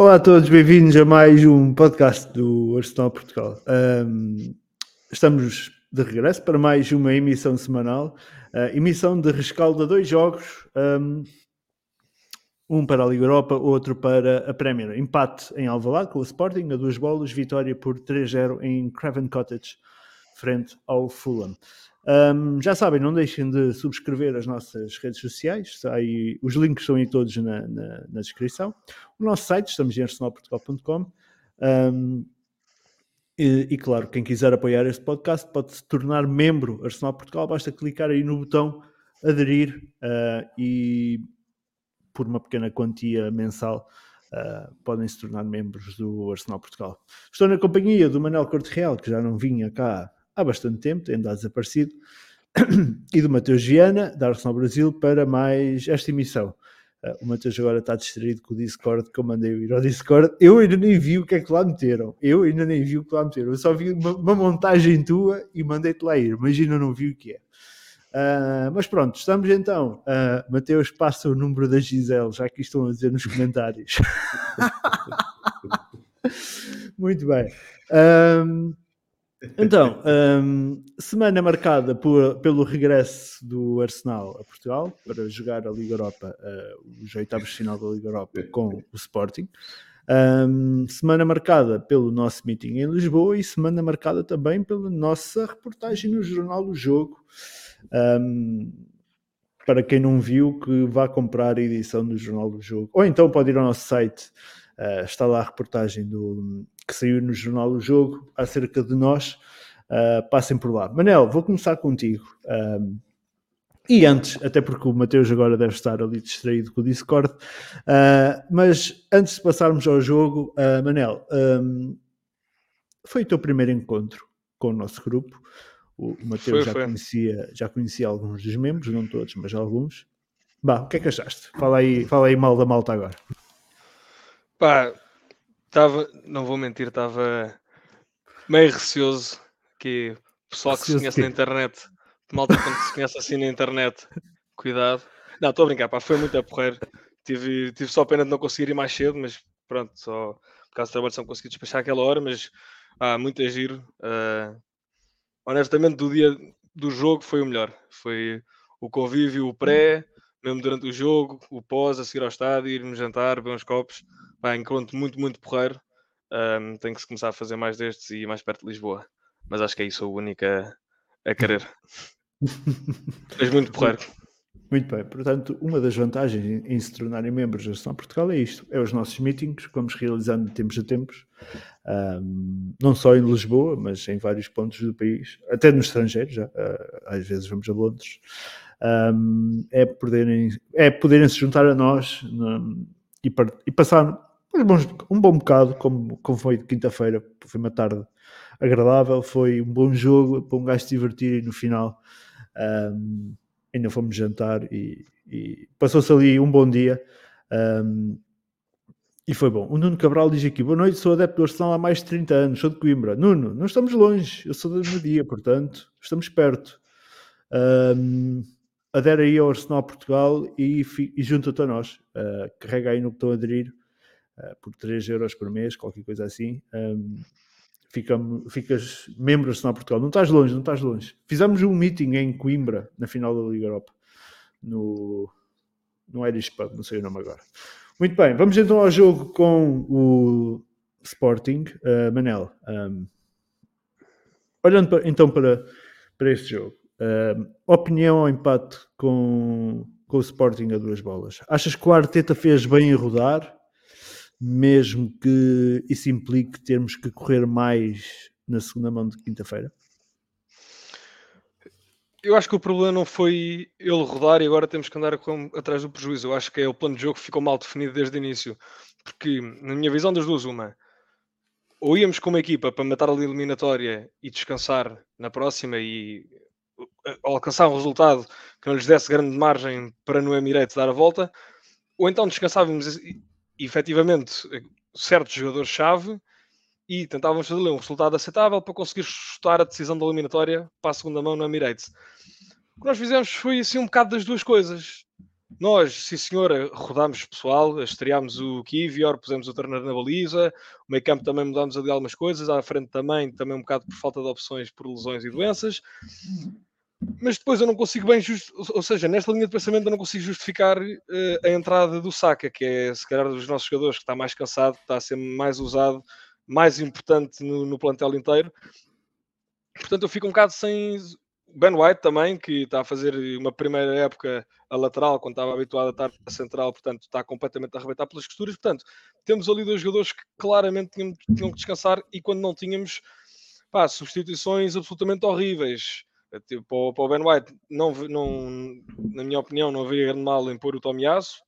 Olá a todos, bem-vindos a mais um podcast do Arsenal Portugal. Um, estamos de regresso para mais uma emissão semanal, uh, emissão de rescaldo a dois jogos, um, um, para a Liga Europa, outro para a Premier. Empate em Alvalade com o Sporting, a duas bolas, vitória por 3-0 em Craven Cottage, frente ao Fulham. Um, já sabem, não deixem de subscrever as nossas redes sociais, aí, os links estão aí todos na, na, na descrição. O nosso site, estamos em arsenalportugal.com. Um, e, e, claro, quem quiser apoiar este podcast pode se tornar membro Arsenal Portugal, basta clicar aí no botão aderir uh, e por uma pequena quantia mensal uh, podem se tornar membros do Arsenal Portugal. Estou na companhia do Manel Corte Real, que já não vinha cá há bastante tempo, tem andado desaparecido, e do Mateus Viana, da Arsenal Brasil, para mais esta emissão. Uh, o Mateus agora está distraído com o Discord, que eu mandei ir ao Discord. Eu ainda nem vi o que é que lá meteram. Eu ainda nem vi o que lá meteram. Eu só vi uma, uma montagem tua e mandei-te lá ir. Imagina, não vi o que é. Uh, mas pronto, estamos então. Uh, Mateus, passa o número da Gisele, já que estão a dizer nos comentários. Muito bem. Então, um, semana marcada por, pelo regresso do Arsenal a Portugal para jogar a Liga Europa, uh, os oitavos de final da Liga Europa com o Sporting. Um, semana marcada pelo nosso meeting em Lisboa e semana marcada também pela nossa reportagem no Jornal do Jogo. Um, para quem não viu, que vá comprar a edição do Jornal do Jogo. Ou então pode ir ao nosso site, uh, está lá a reportagem do, que saiu no Jornal do Jogo acerca de nós. Uh, passem por lá. Manel, vou começar contigo. Um, e antes, até porque o Mateus agora deve estar ali distraído com o Discord, uh, mas antes de passarmos ao jogo, uh, Manel, um, foi o teu primeiro encontro com o nosso grupo. O Mateus já, Conhecia, já conhecia alguns dos membros, não todos, mas alguns. Bah, o que é que achaste? Fala aí, fala aí mal da malta agora. Pá, Estava, não vou mentir, estava meio receoso que o pessoal que se conhece na internet, malta quando se conhece assim na internet, cuidado. Não, estou a brincar, pá, foi muito a porrer. Tive, tive só pena de não conseguir ir mais cedo, mas pronto, só por causa do trabalho só consegui despachar aquela hora, mas ah, muito giro. Uh, honestamente, do dia do jogo foi o melhor. Foi o convívio, o pré, mesmo durante o jogo, o pós, a seguir ao estádio, irmos jantar, beber uns copos. Pá, encontro muito, muito porreiro. Um, tem que se começar a fazer mais destes e ir mais perto de Lisboa. Mas acho que é isso o único a, a querer. Mas muito porreiro. Muito bem, portanto, uma das vantagens em se tornarem membros da Ação Portugal é isto: é os nossos meetings que vamos realizando de tempos a tempos, um, não só em Lisboa, mas em vários pontos do país, até no estrangeiro, já, uh, às vezes vamos a Londres. Um, é poderem, é poderem se juntar a nós e, e passar um bom bocado, como, como foi de quinta-feira, foi uma tarde agradável, foi um bom jogo para um gajo se divertir e no final um, ainda fomos jantar e, e passou-se ali um bom dia um, e foi bom. O Nuno Cabral diz aqui: Boa noite, sou adepto do Arsenal há mais de 30 anos, sou de Coimbra. Nuno, não estamos longe, eu sou da Media, portanto, estamos perto. Um, adere aí ao Arsenal Portugal e, e junta-te a nós. Uh, carrega aí no botão aderir uh, por 3 euros por mês, qualquer coisa assim. Um, fica, ficas membro do Arsenal Portugal. Não estás longe, não estás longe. Fizemos um meeting em Coimbra na final da Liga Europa, no, no Irish Pub, não sei o nome agora. Muito bem, vamos então ao jogo com o Sporting. Uh, Manel, um, olhando para, então para, para este jogo, Uh, opinião ao empate com, com o Sporting a duas bolas. Achas que o Arteta fez bem em rodar, mesmo que isso implique termos que correr mais na segunda mão de quinta-feira? Eu acho que o problema não foi ele rodar e agora temos que andar com, atrás do prejuízo. Eu acho que é o plano de jogo que ficou mal definido desde o início. Porque, na minha visão, das duas, uma, ou íamos com uma equipa para matar a eliminatória e descansar na próxima e alcançar um resultado que não lhes desse grande margem para no Emirates dar a volta, ou então descansávamos efetivamente certos jogadores-chave e tentávamos fazer um resultado aceitável para conseguir chutar a decisão da eliminatória para a segunda mão no Emirates. O que nós fizemos foi assim um bocado das duas coisas. Nós, sim senhora, rodámos pessoal, estreámos o Kivior, pusemos o Turner na baliza, o meio campo também mudámos ali algumas coisas, à frente também, também um bocado por falta de opções por lesões e doenças. Mas depois eu não consigo bem, just... ou seja, nesta linha de pensamento eu não consigo justificar uh, a entrada do Saka, que é se calhar dos nossos jogadores que está mais cansado, está a ser mais usado, mais importante no, no plantel inteiro. Portanto, eu fico um bocado sem Ben White também, que está a fazer uma primeira época a lateral, quando estava habituado a estar a central, portanto está completamente a arrebentar pelas costuras. Portanto, temos ali dois jogadores que claramente tinham, tinham que descansar e quando não tínhamos pá, substituições absolutamente horríveis. Tipo, para o Ben White, não, não, na minha opinião, não havia grande mal em pôr o Tomiasso.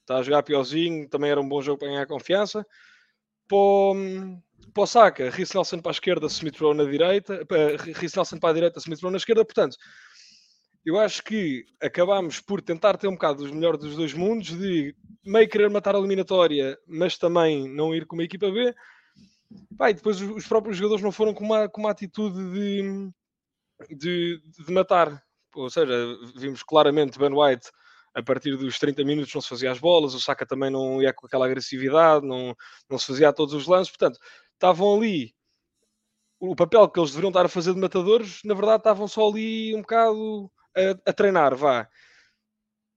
Está a jogar piorzinho, também era um bom jogo para ganhar confiança. Para o, para o Saka, Rhys Nelson para a esquerda, Smith Rowe na direita, Rhys Nelson para a direita, Smith Rowe na esquerda, portanto, eu acho que acabámos por tentar ter um bocado os melhores dos dois mundos, de meio querer matar a eliminatória, mas também não ir com uma equipa B. E depois os próprios jogadores não foram com uma, com uma atitude de, de, de matar. Ou seja, vimos claramente Ben White a partir dos 30 minutos não se fazia as bolas, o Saka também não ia com aquela agressividade, não, não se fazia a todos os lances, portanto, estavam ali o papel que eles deveriam estar a fazer de matadores, na verdade estavam só ali um bocado a, a treinar, vá.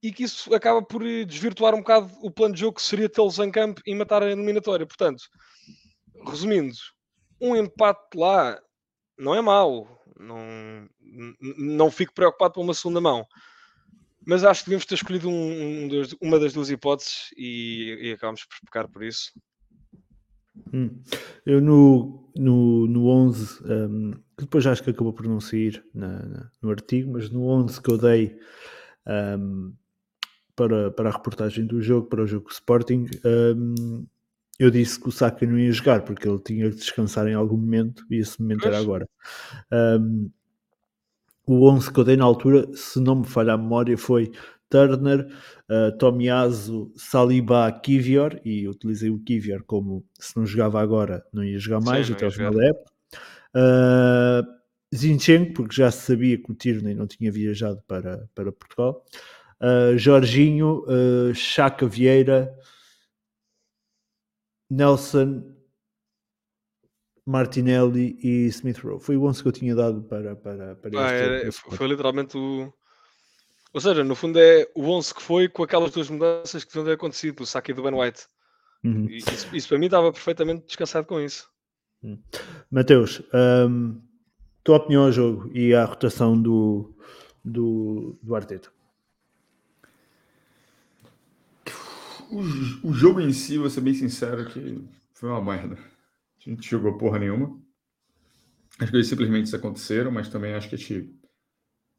E que isso acaba por desvirtuar um bocado o plano de jogo que seria tê-los em campo e matar a eliminatória. Portanto, resumindo, um empate lá não é mau. Não, não fico preocupado por uma segunda mão. Mas acho que devemos ter escolhido um, um uma das duas hipóteses e, e acabamos por pecar por isso. Hum. Eu no, no, no 11, um, que depois acho que acabou por não sair na, na, no artigo, mas no 11 que eu dei um, para, para a reportagem do jogo, para o jogo Sporting, um, eu disse que o Saka não ia jogar porque ele tinha que descansar em algum momento e esse momento era agora. Um, o 11 que eu dei na altura, se não me falha a memória, foi Turner, uh, Tomiaso, Saliba, Kivior, e utilizei o Kivior como se não jogava agora, não ia jogar mais Sim, até o final da época. Uh, Zinchenko, porque já se sabia que o Tierney não tinha viajado para, para Portugal. Uh, Jorginho, uh, Chaca Vieira, Nelson, Martinelli e Smith Rowe. Foi o 11 que eu tinha dado para, para, para ah, era, Foi literalmente o, ou seja, no fundo é o 11 que foi com aquelas duas mudanças que deviam ter acontecido, o Saki do Ben White. Uhum. Isso, isso, para mim estava perfeitamente descansado com isso. Uhum. Mateus, um, tua opinião ao jogo e à rotação do, do, do Arteta? O, o, jogo em si, vou ser bem sincero, que foi uma merda. A gente jogou porra nenhuma. As coisas simplesmente aconteceram, mas também acho que a gente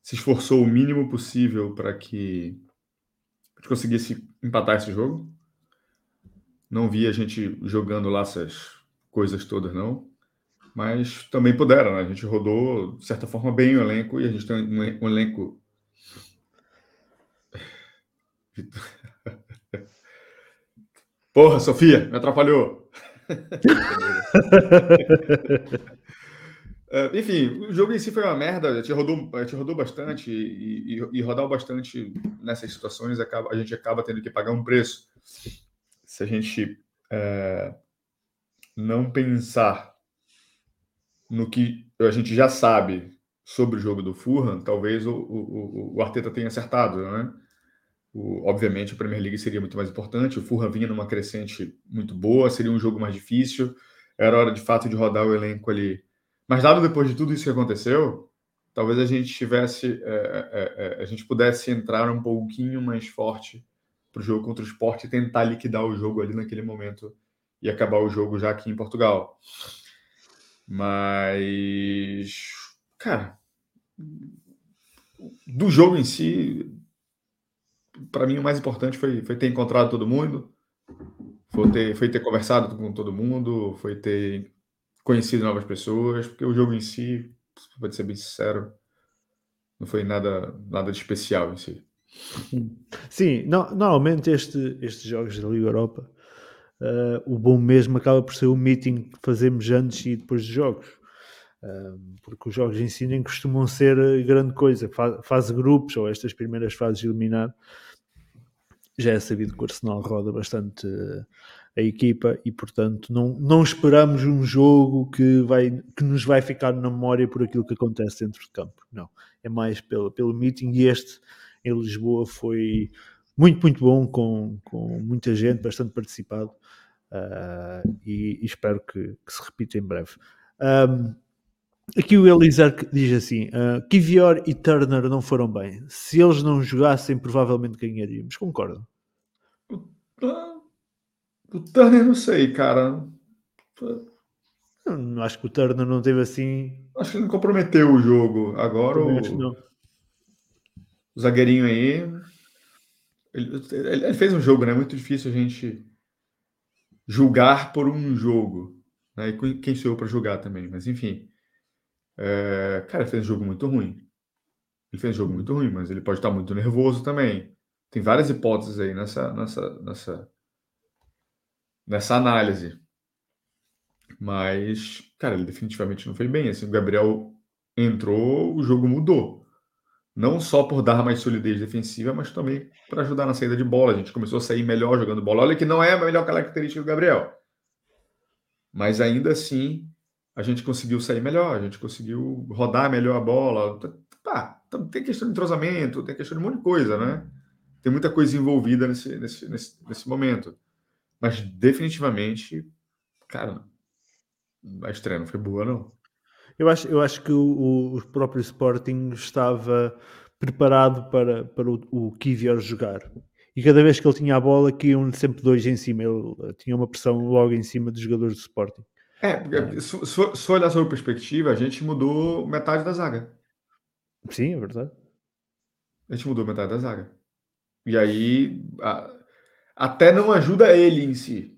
se esforçou o mínimo possível para que a gente conseguisse empatar esse jogo. Não vi a gente jogando lá essas coisas todas, não. Mas também puderam, né? A gente rodou, de certa forma, bem o elenco e a gente tem um, elenco. Porra, Sofia, me atrapalhou. Uh, enfim, o jogo em si foi uma merda, a gente rodou, a gente rodou bastante e, e, e rodar bastante nessas situações acaba, a gente acaba tendo que pagar um preço. Se a gente é, não pensar no que a gente já sabe sobre o jogo do Fulham, talvez o, o, o Arteta tenha acertado, né? O, obviamente, a Premier League seria muito mais importante. O Fulham vinha numa crescente muito boa, seria um jogo mais difícil. Era hora de fato de rodar o elenco ali mas dado depois de tudo isso que aconteceu, talvez a gente tivesse, é, é, é, a gente pudesse entrar um pouquinho mais forte para o jogo contra o esporte e tentar liquidar o jogo ali naquele momento e acabar o jogo já aqui em Portugal. Mas, cara, do jogo em si, para mim o mais importante foi, foi ter encontrado todo mundo, foi ter, foi ter conversado com todo mundo, foi ter conhecido novas pessoas, porque o jogo em si, pode ser bem sincero, não foi nada, nada de especial em si. Sim, no, normalmente este, estes jogos da Liga Europa, uh, o bom mesmo acaba por ser o meeting que fazemos antes e depois dos jogos. Uh, porque os jogos em si nem costumam ser grande coisa, fase grupos ou estas primeiras fases de eliminar, já é sabido que o Arsenal roda bastante a equipa e, portanto, não, não esperamos um jogo que, vai, que nos vai ficar na memória por aquilo que acontece dentro de campo. Não, é mais pelo, pelo meeting e este em Lisboa foi muito, muito bom, com, com muita gente, bastante participado uh, e, e, espero que, que, se repita em breve. Um, aqui o Elizar diz assim: uh, Kivior e Turner não foram bem. Se eles não jogassem, provavelmente ganharíamos. Concordo. O Turner, não sei, cara. Eu acho que o Turner não teve assim. Acho que ele não comprometeu o jogo. Agora o... o zagueirinho aí. Ele, ele, fez um jogo, né? Muito difícil a gente julgar por um jogo. Né? E quem sou eu para julgar também? Mas enfim. É... Cara, fez um jogo muito ruim. Ele fez um jogo muito ruim, mas ele pode estar muito nervoso também. Tem várias hipóteses aí nessa, nessa, nessa, nessa análise. Mas, cara, ele definitivamente não fez bem. Assim, o Gabriel entrou, o jogo mudou. Não só por dar mais solidez defensiva, mas também para ajudar na saída de bola. A gente começou a sair melhor jogando bola. Olha que não é a melhor característica do Gabriel. Mas ainda assim, a gente conseguiu sair melhor, a gente conseguiu rodar melhor a bola. Pá, tem questão de entrosamento, tem questão de um monte de coisa, né? Tem muita coisa envolvida nesse, nesse, nesse, nesse momento. Mas definitivamente, cara, a estreia não foi boa, não. Eu acho, eu acho que o, o próprio Sporting estava preparado para, para o, o Kivior jogar. E cada vez que ele tinha a bola, iam sempre dois em cima. Ele tinha uma pressão logo em cima dos jogadores do Sporting. É, porque é. Se, se olhar sobre perspectiva, a gente mudou metade da zaga. Sim, é verdade. A gente mudou metade da zaga. E aí, a, até não ajuda ele em si.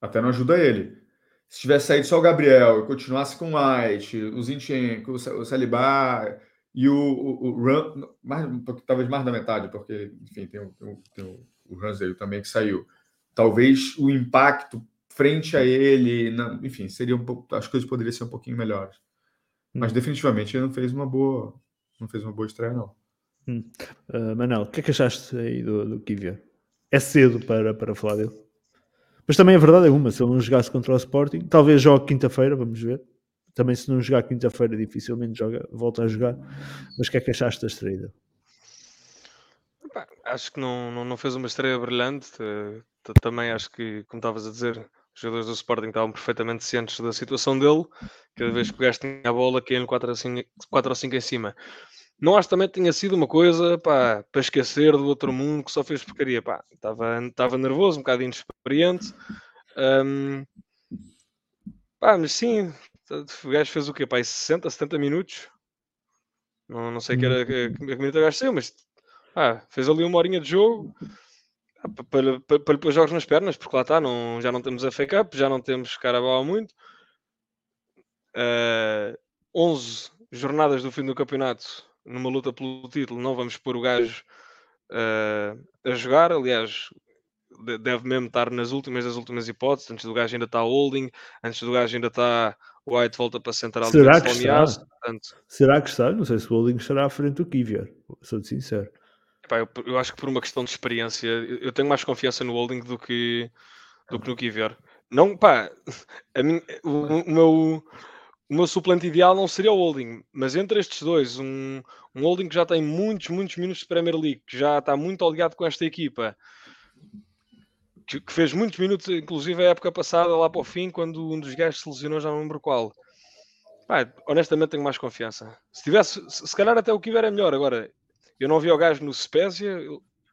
Até não ajuda ele. Se tivesse saído só o Gabriel e continuasse com o White, o Zinchenko, o Saliba e o, o, o Ram, mais, talvez mais da metade, porque, enfim, tem o, tem o, tem o, o também que saiu. Talvez o impacto frente a ele, não, enfim, seria um pouco, as coisas poderiam ser um pouquinho melhores. Mas hum. definitivamente ele não fez uma boa, não fez uma boa estreia, não. Hum. Uh, Manel, o que é que achaste aí do, do Kivia? é cedo para, para falar dele. Mas também a verdade é uma, se ele não jogasse contra o Sporting, talvez jogue quinta-feira, vamos ver. Também se não jogar quinta-feira, dificilmente joga, volta a jogar. Mas o que é que achaste da estreia Acho que não, não, não, fez uma estreia brilhante. Eh, também acho que, como estavas a dizer, os jogadores do Sporting estavam perfeitamente cientes da situação dele. Cada vez que o gajo tinha a bola, caíam 4 ou 5 em cima. Não acho também que tenha sido uma coisa pá, para esquecer do outro mundo que só fez porcaria. Pá, estava, estava nervoso, um bocado inexperiente. Um, pá, mas sim, o gajo fez o quê? Pá, 60, 70 minutos? Não, não sei que era que, que, que minuto o gajo saiu, mas ah, fez ali uma horinha de jogo para, para, para lhe pôr jogos nas pernas, porque lá está, não, já não temos a fake up, já não temos Carabao muito. Uh, ah, 11 jornadas do fim do campeonato numa luta pelo título, não vamos pôr o gajo uh, a jogar. Aliás, deve mesmo estar nas últimas das últimas hipóteses. Antes do gajo ainda está holding, antes do gajo ainda está o White volta para a central. Será que está? Portanto... Será que está? Não sei se o holding estará à frente do Kivier, sou sincero. Eu, eu, acho que por uma questão de experiência, eu tenho mais confiança no holding do que, do que no Kivier. Não, pá, mim, o, o meu o meu suplente ideal não seria o Holding, mas entre estes dois, um, um Holding que já tem muitos, muitos minutos de Premier League, que já está muito ligado com esta equipa, que, que, fez muitos minutos, inclusive a época passada, lá para o fim, quando um dos gajos se lesionou, já não lembro qual. Pá, honestamente tenho mais confiança. Se tivesse, se, se calhar até o que era melhor. Agora, eu não vi o gajo no Spezia,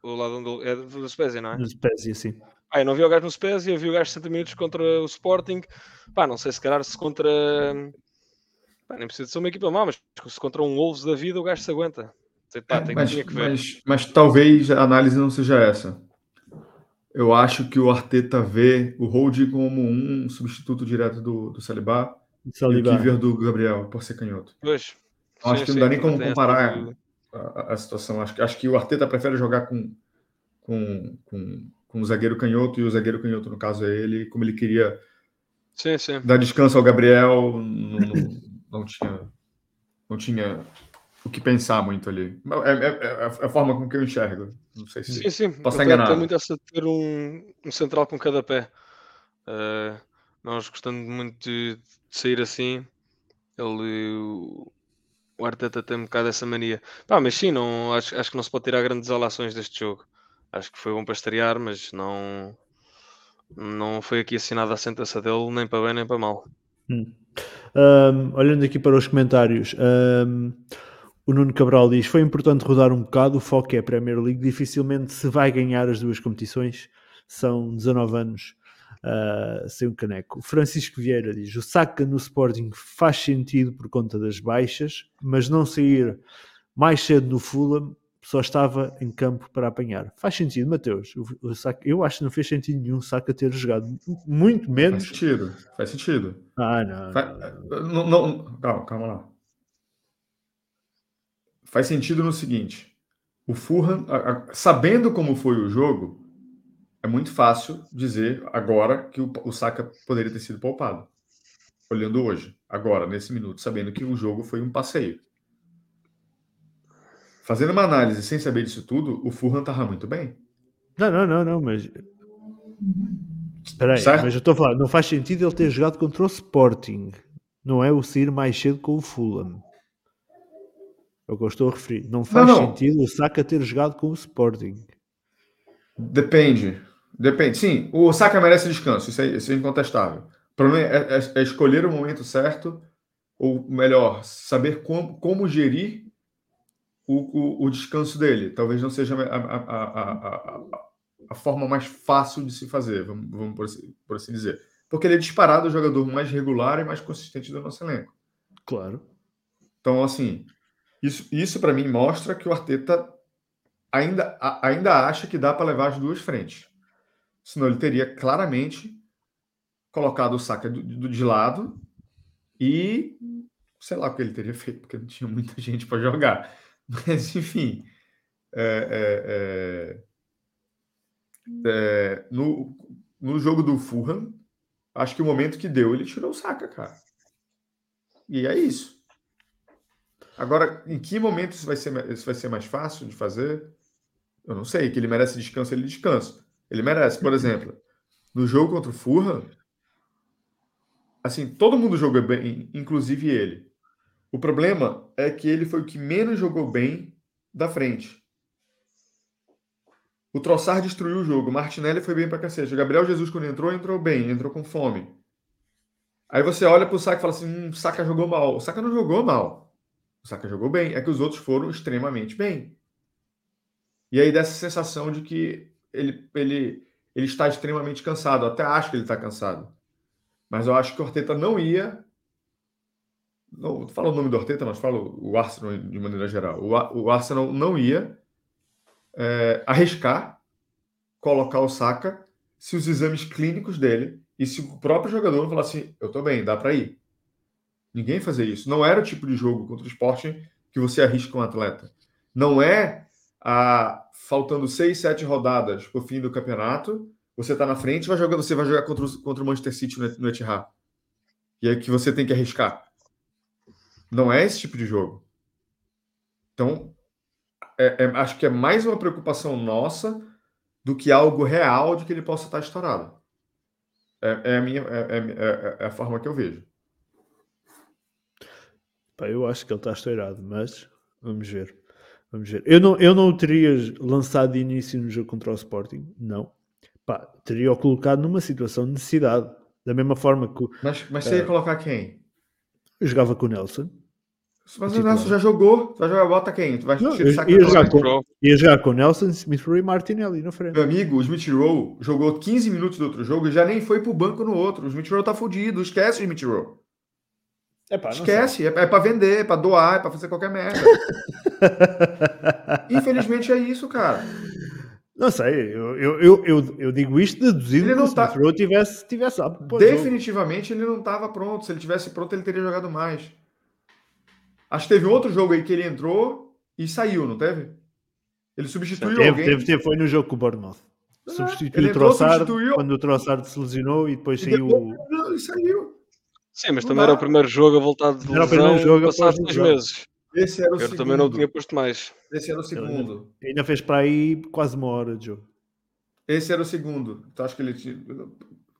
o lado onde é do Spezia, não é? No Spezia, sim. Ah, eu não vi o gajo no Spezia, vi o gajo 60 minutos contra o Sporting. Pá, não sei se calhar se contra Pá, nem precisa ser uma equipa má, mas se contra um Wolves da vida o gajo se aguenta. Sei, pá, é, mas, mas, mas, talvez a análise não seja essa. Eu acho que o Arteta vê o Hold como um substituto direto do, do Saliba, Saliba. e o do Gabriel, por ser canhoto. Pois. Acho sim, que não dá nem como comparar a, a, situação. Acho, acho que o Arteta prefere jogar com, com, com, com o zagueiro canhoto, e o zagueiro canhoto, no caso, é ele, como ele queria sim, sim. dar descanso ao Gabriel. No, no, não tinha, não tinha o que pensar muito ali. É, é, é, é a forma com que eu enxergo. Não sei se sim, sim. posso enganar. Tem muito essa de ter um, um central com cada pé. Uh, nós gostando muito de, de, sair assim, ele, o, Arteta tem um bocado essa mania. Pá, mas sim, não, acho, acho que não se pode tirar grandes alações deste jogo. Acho que foi bom para estrear, mas não, não foi aqui assinada a sentença dele, nem para bem nem para mal. Hum. Um, olhando aqui para os comentários, um, o Nuno Cabral diz: Foi importante rodar um bocado, o foco é a Premier League. Dificilmente se vai ganhar as duas competições, são 19 anos uh, sem um caneco. O Francisco Vieira diz: O Saka no Sporting faz sentido por conta das baixas, mas não sair mais cedo no Fulham só estava em campo para apanhar. Faz sentido, Mateus. O, o Saka, eu acho que não fez sentido nenhum Saka ter jogado, muito menos. Faz sentido, faz sentido. Ah, não. Faz, não, não, calma, calma lá faz sentido no seguinte: o Fulham, sabendo como foi o jogo, é muito fácil dizer agora que o, o Saka poderia ter sido poupado. Olhando hoje, agora, nesse minuto, sabendo que o jogo foi um passeio. Fazendo uma análise sem saber disso tudo, o Fulham estava muito bem. Não, não, não, não, mas. Espera aí, mas eu estou falar, não faz sentido ele ter jogado contra o Sporting. Não é o sair mais cedo com o Fulham. É o que eu estou a referir. Não faz não, não. sentido o Saka ter jogado com o Sporting. Depende. Depende. Sim, o Saka merece descanso, isso é, isso é incontestável. O problema é, é, é, escolher o momento certo, ou melhor, saber como, como gerir o, o, o descanso dele. Talvez não seja a, a, a, a, forma mais fácil de se fazer, vamos, vamos por, assim, por assim dizer. Porque ele é disparado o jogador mais regular e mais consistente do nosso elenco. Claro. Então, assim, isso, isso para mim mostra que o Arteta ainda, ainda acha que dá para levar as duas frentes. Senão ele teria claramente colocado o Saka do, do, de lado e sei lá o que ele teria feito, porque não tinha muita gente para jogar. Mas, enfim, é, é, é, é, no, no jogo do Fulham, acho que o momento que deu, ele tirou o Saka, cara. E é isso. Agora, em que momento isso vai ser, isso vai ser mais fácil de fazer? Eu não sei. Que ele merece descanso, ele descansa. Ele merece. Por exemplo, no jogo contra o Furra, assim, todo mundo jogou bem, inclusive ele. O problema é que ele foi o que menos jogou bem da frente. O Trossard destruiu o jogo. O Martinelli foi bem pra cacete. O Gabriel Jesus, quando entrou, entrou bem, entrou com fome. Aí você olha pro Saka e fala assim: hum, Saka jogou mal. O Saka não jogou mal. O Saka jogou bem, é que os outros foram extremamente bem. E aí dessa sensação de que ele, ele, ele está extremamente cansado. Eu até acho que ele está cansado. Mas eu acho que o Orteta não ia. Não falo o nome do Orteta, mas falo o Arsenal de maneira geral. O, o Arsenal não ia é, arriscar colocar o Saka se os exames clínicos dele e se o próprio jogador não falasse assim, eu estou bem, dá para ir. Ninguém fazia isso. Não era o tipo de jogo contra o esporte que você arrisca um atleta. Não é a faltando seis, sete rodadas para o fim do campeonato, você está na frente, vai jogar, você vai jogar contra o, contra o Manchester City no, no Etihad. E é que você tem que arriscar. Não é esse tipo de jogo. Então, é, é, acho que é mais uma preocupação nossa do que algo real de que ele possa estar estourado. É, é a minha é, é, é, é a forma que eu vejo. Eu acho que ele está estourado, mas vamos ver. Vamos ver. Eu não, eu não o teria lançado de início no jogo contra o Sporting, não. Pá, teria o colocado numa situação de necessidade. Da mesma forma que. Mas, mas você ia colocar quem? Eu jogava com o Nelson. Mas o Nelson já jogou. Tu vai jogar, bota quem? Tu vai não, eu, ia, jogar com, ia jogar com Nelson, Smith Rowe e Martinelli na frente. Meu amigo, o Smith Rowe jogou 15 minutos do outro jogo e já nem foi pro banco no outro. O Smith Rowe tá fudido. Esquece o Smith Rowe. Epá, Esquece, é, é para vender, é para doar, é para fazer qualquer merda. Infelizmente é isso, cara. Não sei, eu, eu, eu, eu, digo isto deduzindo ele não que tá... o tivesse, tivesse Definitivamente ele não estava pronto. Se ele tivesse pronto, ele teria jogado mais. Acho que teve outro jogo aí que ele entrou e saiu, não teve? Ele substituiu teve, alguém. Teve, teve, foi no jogo com o Bournemouth. É, substituiu o Trossard quando o Trossard se lesionou e depois e saiu. Depois, não, ele saiu. Sim, mas não também dá. era o primeiro jogo a voltar de lesão era o primeiro jogo passado dois meses. Esse era o Eu segundo. também não tinha posto mais. Esse era o segundo. Ainda fez para aí quase uma hora de jogo. Esse era o segundo. Então acho que ele tinha.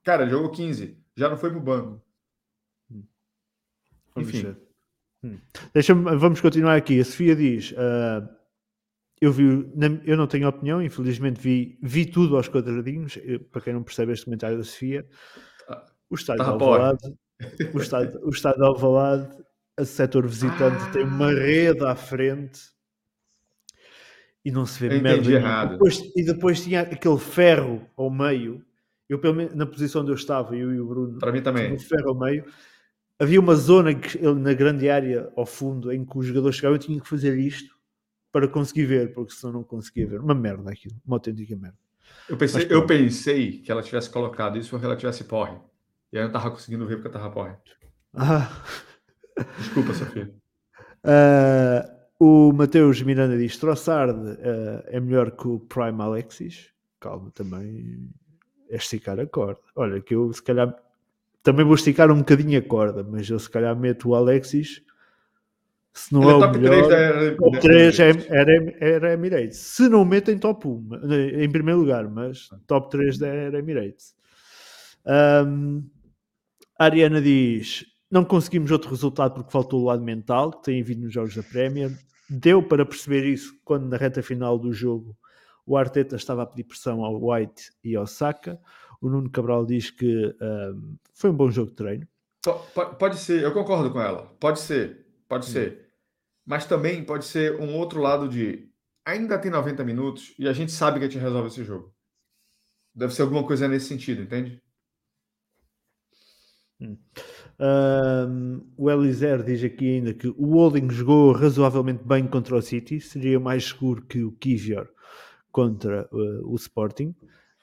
Cara, ele jogou 15. Já não foi pro banco. Vamos Enfim. Hum. Deixa-me- vamos continuar aqui. A Sofia diz: ah, eu, vi, eu não tenho opinião, infelizmente vi, vi tudo aos quadradinhos. Eu- para quem não percebe este comentário da Sofia, o estádio Tá. Alvalade, o estádio, o estádio de Alvalade, a setor visitante tem uma rede à frente e não se vê Eu merda errado. Depois, e depois tinha aquele ferro ao meio. Eu, pelo menos, na posição onde eu estava, eu e o Bruno, Para mim também. no ferro ao meio, havia uma zona que, na grande área ao fundo em que os jogadores chegavam e tinham que fazer isto para conseguir ver, porque senão não conseguia ver. Uma merda aquilo, uma autêntica merda. Eu pensei, Mas eu pensei que ela tivesse colocado isso porque ela tivesse porre. E aí eu não tava conseguindo ver porque eu tava porre. Ah, Desculpa, Sofia. ah, o Mateus Miranda diz: Trossard ah, é melhor que o Prime Alexis. Calma, também é esticar a corda. Olha, que eu se calhar também vou esticar um bocadinho a corda, mas eu se calhar meto o Alexis. Se não Ele é o top melhor, 3 da. Top da- 3 é, era, era Emirates. Se não metem top 1, em primeiro lugar, mas top 3 era Emirates. Um, a Ariana diz: Não conseguimos outro resultado porque faltou o lado mental, que tem vindo nos jogos da Premier. Deu para perceber isso quando, na reta final do jogo, o Arteta estava a pedir pressão ao White e ao Saka. O Nuno Cabral diz que um, foi um bom jogo de treino. Po- po- Pode ser, eu concordo com ela. Pode ser, pode Hum. ser. Mas também pode ser um outro lado de ainda tem 90 minutos e a gente sabe que a gente resolve esse jogo. Deve ser alguma coisa nesse sentido, entende? Um, o Elizer diz aqui ainda que o Holding jogou razoavelmente bem contra o City, seria mais seguro que o Kivior contra uh, o Sporting.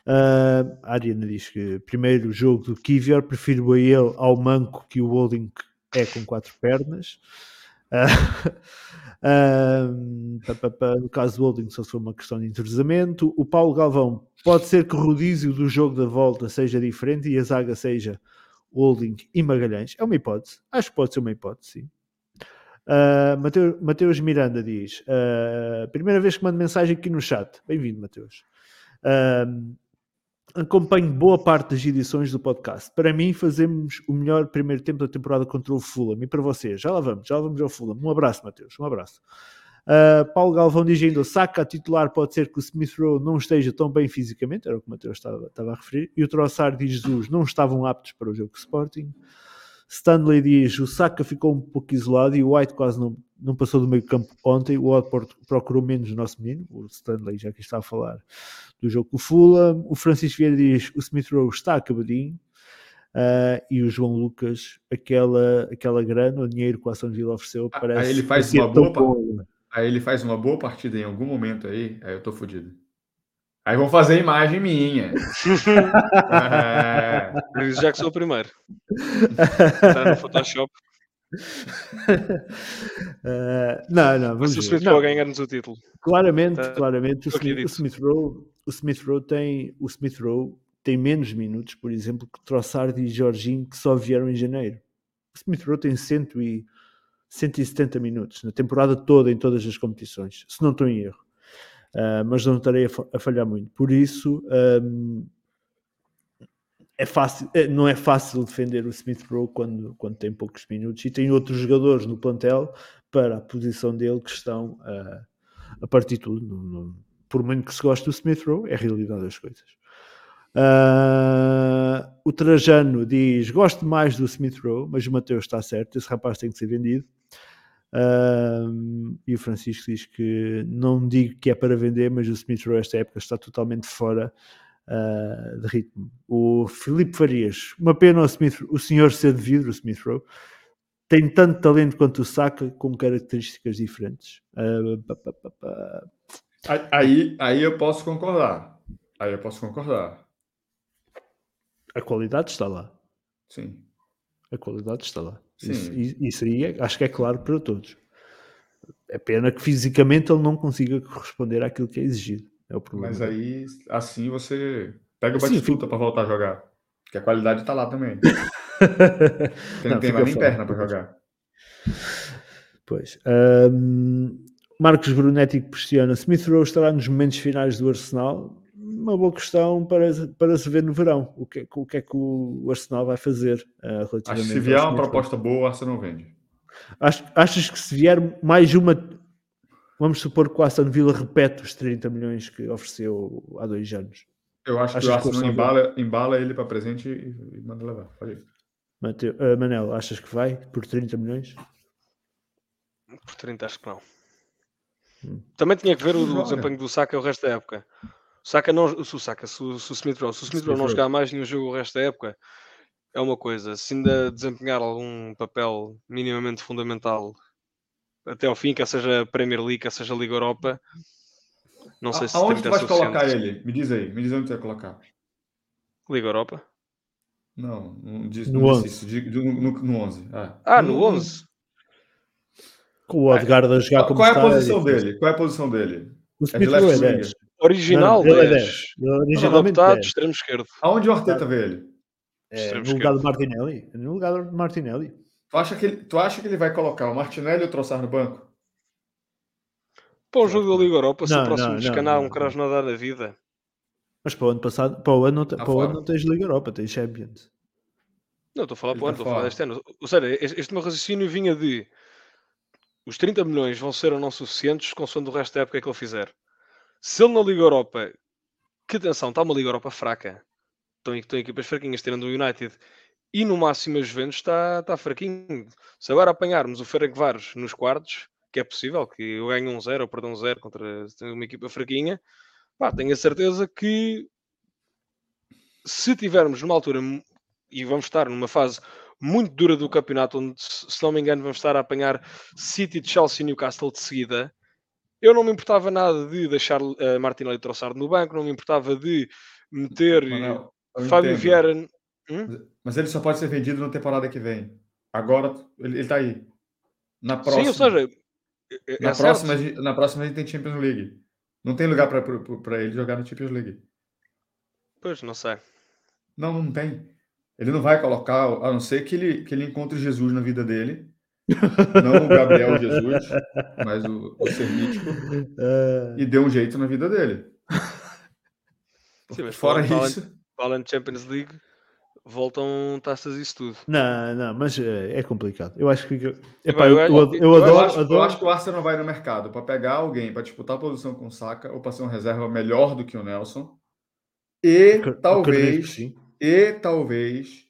Uh, a Ariana diz que primeiro jogo do Kivior, prefiro a ele ao manco que o Holding é com quatro pernas. Uh, pá, pá, pá, no caso do Holding, só for uma questão de entrosamento. O Paulo Galvão pode ser que o rodízio do jogo da volta seja diferente e a zaga seja Holding e Magalhães. É uma hipótese. Acho que pode ser uma hipótese, sim. Uh, Mateu- Mateus Miranda diz: uh, Primeira vez que mando mensagem aqui no chat. Bem-vindo, Mateus. Uh, acompanho boa parte das edições do podcast. Para mim, fazemos o melhor primeiro tempo da temporada contra o Fulham. E para vocês, já lá vamos, já lá vamos ao Fulham. Um abraço, Mateus, um abraço. Uh, Paulo Galvão diz ainda: o Saka a titular pode ser que o Smith Rowe não esteja tão bem fisicamente, era o que o Mateus estava, estava a referir. E o Trossard diz: Jesus não estavam aptos para o jogo Sporting. Stanley diz: o Saka ficou um pouco isolado e o White quase não, não passou do meio campo ontem. O Watford procurou menos o nosso menino, o Stanley, já que está a falar do jogo com o Fulham. O Francisco Vieira diz: o Smith Rowe está acabadinho. Uh, e o João Lucas, aquela, aquela grana, o dinheiro que o Aston Villa ofereceu, Ah, parece aí ele faz uma boa. Aí ele faz uma boa partida em algum momento aí, aí eu tô fudido. Aí vão fazer imagem minha. É, já que sou o primeiro. Está no Photoshop. Uh, não, não, Mas vamos o ver. Smith Não, Rowe ganhar-nos o título. Claramente, Tá- claramente o Smith, o. Smith Rowe, o Smith Rowe tem, o Smith Rowe tem menos minutos, por exemplo, que Trossard e Jorginho que só vieram em janeiro. O Smith Rowe tem 100 e 170 minutos na temporada toda em todas as competições, se não estou em erro. Ah, mas não estarei a, fa- a falhar muito. Por isso, ahm, é fácil, é- não é fácil defender o Smith Rowe quando, quando tem poucos minutos e tem outros jogadores no plantel para a posição dele que estão a, a partir tudo. Não- não- por muito que se goste do Smith Rowe, é a realidade das coisas. Ah, o Trajano diz: Gosto mais do Smith Rowe, mas o Mateus está certo, esse rapaz tem que ser vendido. Ah, e o Francisco diz que não digo que é para vender, mas o Smith Rowe esta época está totalmente fora ah, de ritmo. O Filipe Farias, uma pena o, Smith, o senhor ser de vidro, o Smith Rowe, tem tanto talento quanto o Saka, com características diferentes. Pá, pá, pá. Aí, aí eu posso concordar. Aí eu posso concordar. A qualidade está lá. Sim. A qualidade está lá. Sim. Isso, isso aí é- acho que é claro para todos. É pena que fisicamente ele não consiga corresponder àquilo que é exigido. É o problema. Mas aí, assim você pega o Sim, Batistuta para voltar a jogar. Porque a qualidade tá lá também. Tem, Não, tem fica mais nem perna para jogar. Pois. Um, Marcos Brunetti que questiona: Smith Rowe estará nos momentos finais do Arsenal? Uma boa questão para, para se ver no verão. O que, o que é que o Arsenal vai fazer uh, relativamente Acho que se vier uma proposta boa, o Arsenal vende. achas que se vier mais uma. Vamos supor que o Aston Villa repete os 30 milhões que ofereceu há dois anos. Eu acho achas que o Arsenal que embala, embala ele para presente e, e manda levar. Mateu, uh, Manel, achas que vai por 30 milhões? Por 30 acho que não. Hum. Também tinha que ver o, o desempenho do Saka o resto da época. O Saka não, se o Saka, se, o, se o Smith Rowe, se o Smith Rowe não jogar mais nenhum jogo o resto da época, é uma coisa. Se ainda desempenhar algum papel minimamente fundamental até ao fim, quer seja Premier League, quer seja Liga Europa, não sei se Aonde tu vais colocar ele? Me diz aí, me diz onde tu vai colocar. Liga Europa? Não, não diz, no, não 11. Isso, no, no, no 11. Ah, ah no, no 11? Com o Odgaard a jogar como Qual é a posição dele? Qual é a posição dele? O Smith é, é 10. Original não, 10. 10. Originalmente adaptado, 10. extremo esquerdo. Aonde o Arteta vê ele? É, no lugar do Martinelli. No lugar do Martinelli. Tu acha, que ele, tu acha que ele vai colocar o Martinelli ou o Troçar no banco? Para o jogo da Liga Europa, se o próximo descanar um Krasnodar da vida. Mas para o ano passado, para o ano, tá para o ano não tens Liga Europa, tens Champions. Não, estou a falar ele para o ano, tá estou a falar deste ano. Ou seja, este, este meu raciocínio vinha de os 30 milhões vão ser ou não suficientes consoante o resto da época que ele fizer. Se ele na Liga Europa, que atenção, está uma Liga Europa fraca, estão, estão equipas fraquinhas, tirando o United, e no máximo a Juventus está, está fraquinho. Se agora apanharmos o Ferencváros nos quartos, que é possível, que eu ganhe um zero ou perda um zero contra uma equipa fraquinha, pá, tenho a certeza que se tivermos numa altura e vamos estar numa fase muito dura do campeonato, onde, se não me engano, vamos estar a apanhar City, Chelsea e Newcastle de seguida. Eu não me importava nada de deixar uh, Martinelli Trossard no banco, não me importava de meter Mano, Fábio Vieira. Hum? Mas ele só pode ser vendido na temporada que vem. Agora ele está aí. Na próxima. Sim, ou seja, é, é na, próxima, na próxima a gente tem Champions League. Não tem lugar para ele jogar na Champions League. Pois, não sei. Não, não tem. Ele não vai colocar, a não ser que ele, que ele encontre Jesus na vida dele. Não o Gabriel Jesus, mas o, o. É... E dê um jeito na vida dele. Sim, mas Fora isso. Falando Champions League, voltam taças e isso tudo. Não, não, mas é, é complicado. Eu acho que. Epá, eu, eu, eu, eu, adoro, acho, adoro... eu acho que o Arsenal vai no mercado para pegar alguém para disputar a posição com o Saka ou para ser uma reserva melhor do que o Nelson. E talvez e talvez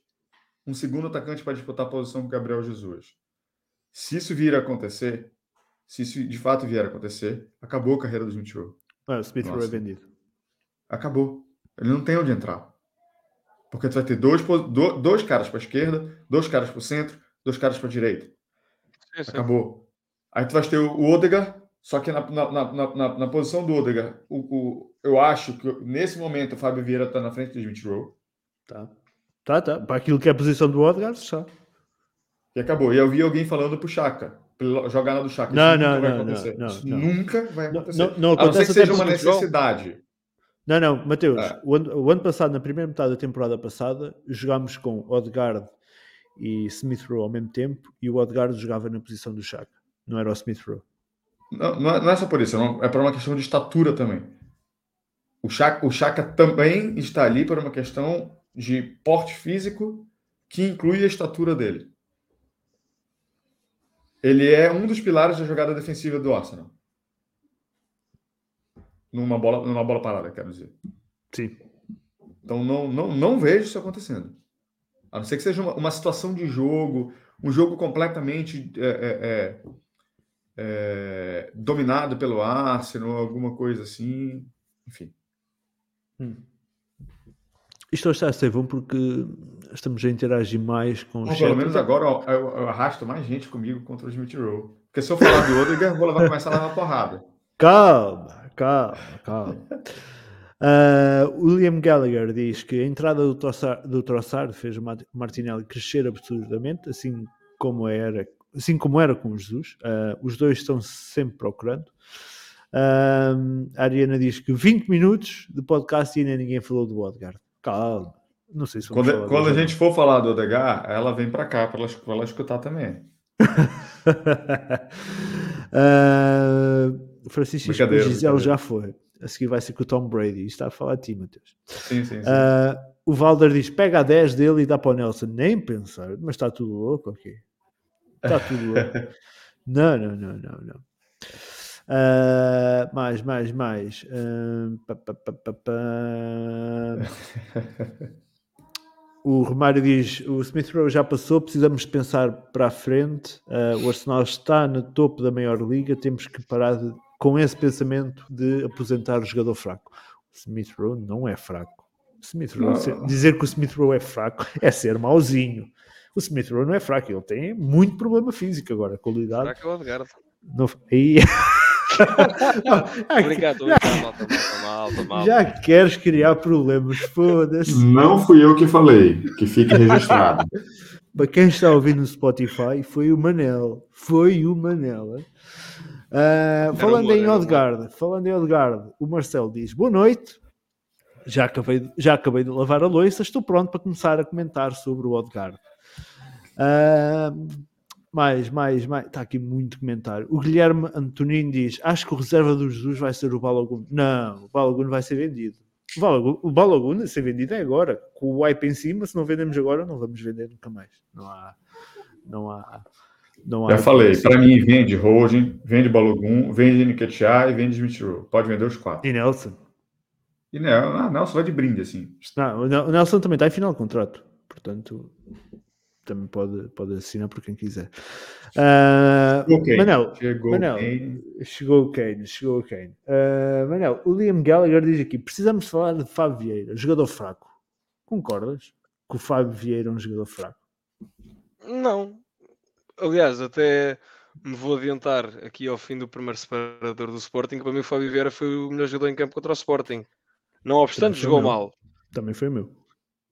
um segundo atacante para disputar a posição com o Gabriel Jesus. Se isso vir a acontecer, se isso de fato vier a acontecer, acabou a carreira do Smith Rowe. Ah, o Smith Rowe é vendido. Acabou. Ele não tem onde entrar. Porque tu vai ter dois, dois caras para a esquerda, dois caras para o centro, dois caras para a direita. Sim, sim. Acabou. Aí tu vai ter o Odegaard, só que na, na, na, na, na posição do Odegaard, o, o, eu acho que nesse momento o Fábio Vieira está na frente do Smith Rowe. Tá. Tá, tá. Para aquilo que é a posição do Odegaard, só. E acabou. E eu vi alguém falando pro Chaka, jogada do Chaka. Não, não, não, não, não, não, Nunca vai acontecer. Não, não, a não ser que seja uma necessidade. Não, não, Mateus, é. o, ano, o, ano, passado, na primeira metade da temporada passada, jogámos com Odegaard e Smith Rowe ao mesmo tempo e o Odegaard jogava na posição do Chaka, não era o Smith Rowe. Não, não, é, não é só por isso, não, é por uma questão de estatura também. O Chaka, o Chaka também está ali por uma questão de porte físico que inclui a estatura dele. Ele é um dos pilares da jogada defensiva do Arsenal. Numa bola, numa bola parada, quero dizer. Sim. Então não, não, não vejo isso acontecendo. A não ser que seja uma, uma situação de jogo, um jogo completamente é, é, é, é dominado pelo Arsenal, alguma coisa assim. Enfim. Hum. Isto está a ser bom porque estamos a interagir mais com os Pelo menos agora eu, eu, arrasto mais gente comigo contra o Smith Rowe. Porque se eu falar do Odegaard, vou levar, começar a levar porrada. Calma, calma, calma. Uh, William Gallagher diz que a entrada do Trossard, do Trossard fez o Martinelli crescer absurdamente, assim como era, assim como era com o Jesus. Uh, os dois estão sempre procurando. Uh, a Ariana diz que 20 minutos de podcast e ainda ninguém falou do Odegaard. Calma. Não sei se Quando, quando a gente for falar do Odegar, ela vem para cá para ela, ela escutar também. uh, Francisco Gisele já foi. A seguir vai ser com o Tom Brady. Isto está a falar de ti, Matheus. Sim, sim, sim. Uh, o Valder diz: pega a 10 dele e dá para o Nelson. Nem pensar, mas está tudo louco, ok? Está tudo louco. não, não, não, não, não. Uh, mais, mais, mais. Uh, pa, pa, pa, o Romário diz: o Smith Rowe já passou, precisamos pensar para a frente. Uh, o Arsenal está no topo da maior liga, temos que parar de, com esse pensamento de aposentar o jogador fraco. O Smith Rowe não é fraco. Smith Rowe, dizer que o Smith Rowe é fraco é ser mauzinho. O Smith Rowe não é fraco, ele tem muito problema físico agora, qualidade. Fraco é o Odegaard. Não, aí... Obrigado, mal, Já queres criar problemas, foda-se. Não fui eu que falei, que fique registrado. Para quem está ouvindo no Spotify, foi o Manel. Foi o Manel. Uh, falando em Odegaard, falando em Odegaard, o Marcelo diz: Boa noite. Já acabei, já acabei de lavar a louça, estou pronto para começar a comentar sobre o Odegaard. Uh, mais, mais, mais. Está aqui muito comentário. O Guilherme Antonino diz: Acho que o reserva do Jesus vai ser o Balogun. Não, o Balogun vai ser vendido. O Balogun, o Balogun a ser vendido é agora. Com o wipe em cima, se não vendemos agora, não vamos vender nunca mais. Não há. Não há. Não há Já falei, para mim, vende Holding, vende Balogun, vende Nketiah e vende Smith Pode vender os quatro. E Nelson. E Nelson, ah, Nelson vai de brinde, assim. Não, o Nelson também está em final de contrato. Portanto, também pode, pode assinar por quem quiser. Uh, okay. Manel, chegou Manel, Kane. Chegou o Kane, chegou o Kane. Uh, Manel, o Liam Gallagher diz aqui: precisamos falar de Fábio Vieira, jogador fraco. Concordas que o Fábio Vieira é um jogador fraco? Não. Aliás, até me vou adiantar aqui ao fim do primeiro separador do Sporting. Para mim, o Fábio Vieira foi o melhor jogador em campo contra o Sporting. Não obstante, jogou meu. mal. Também foi meu.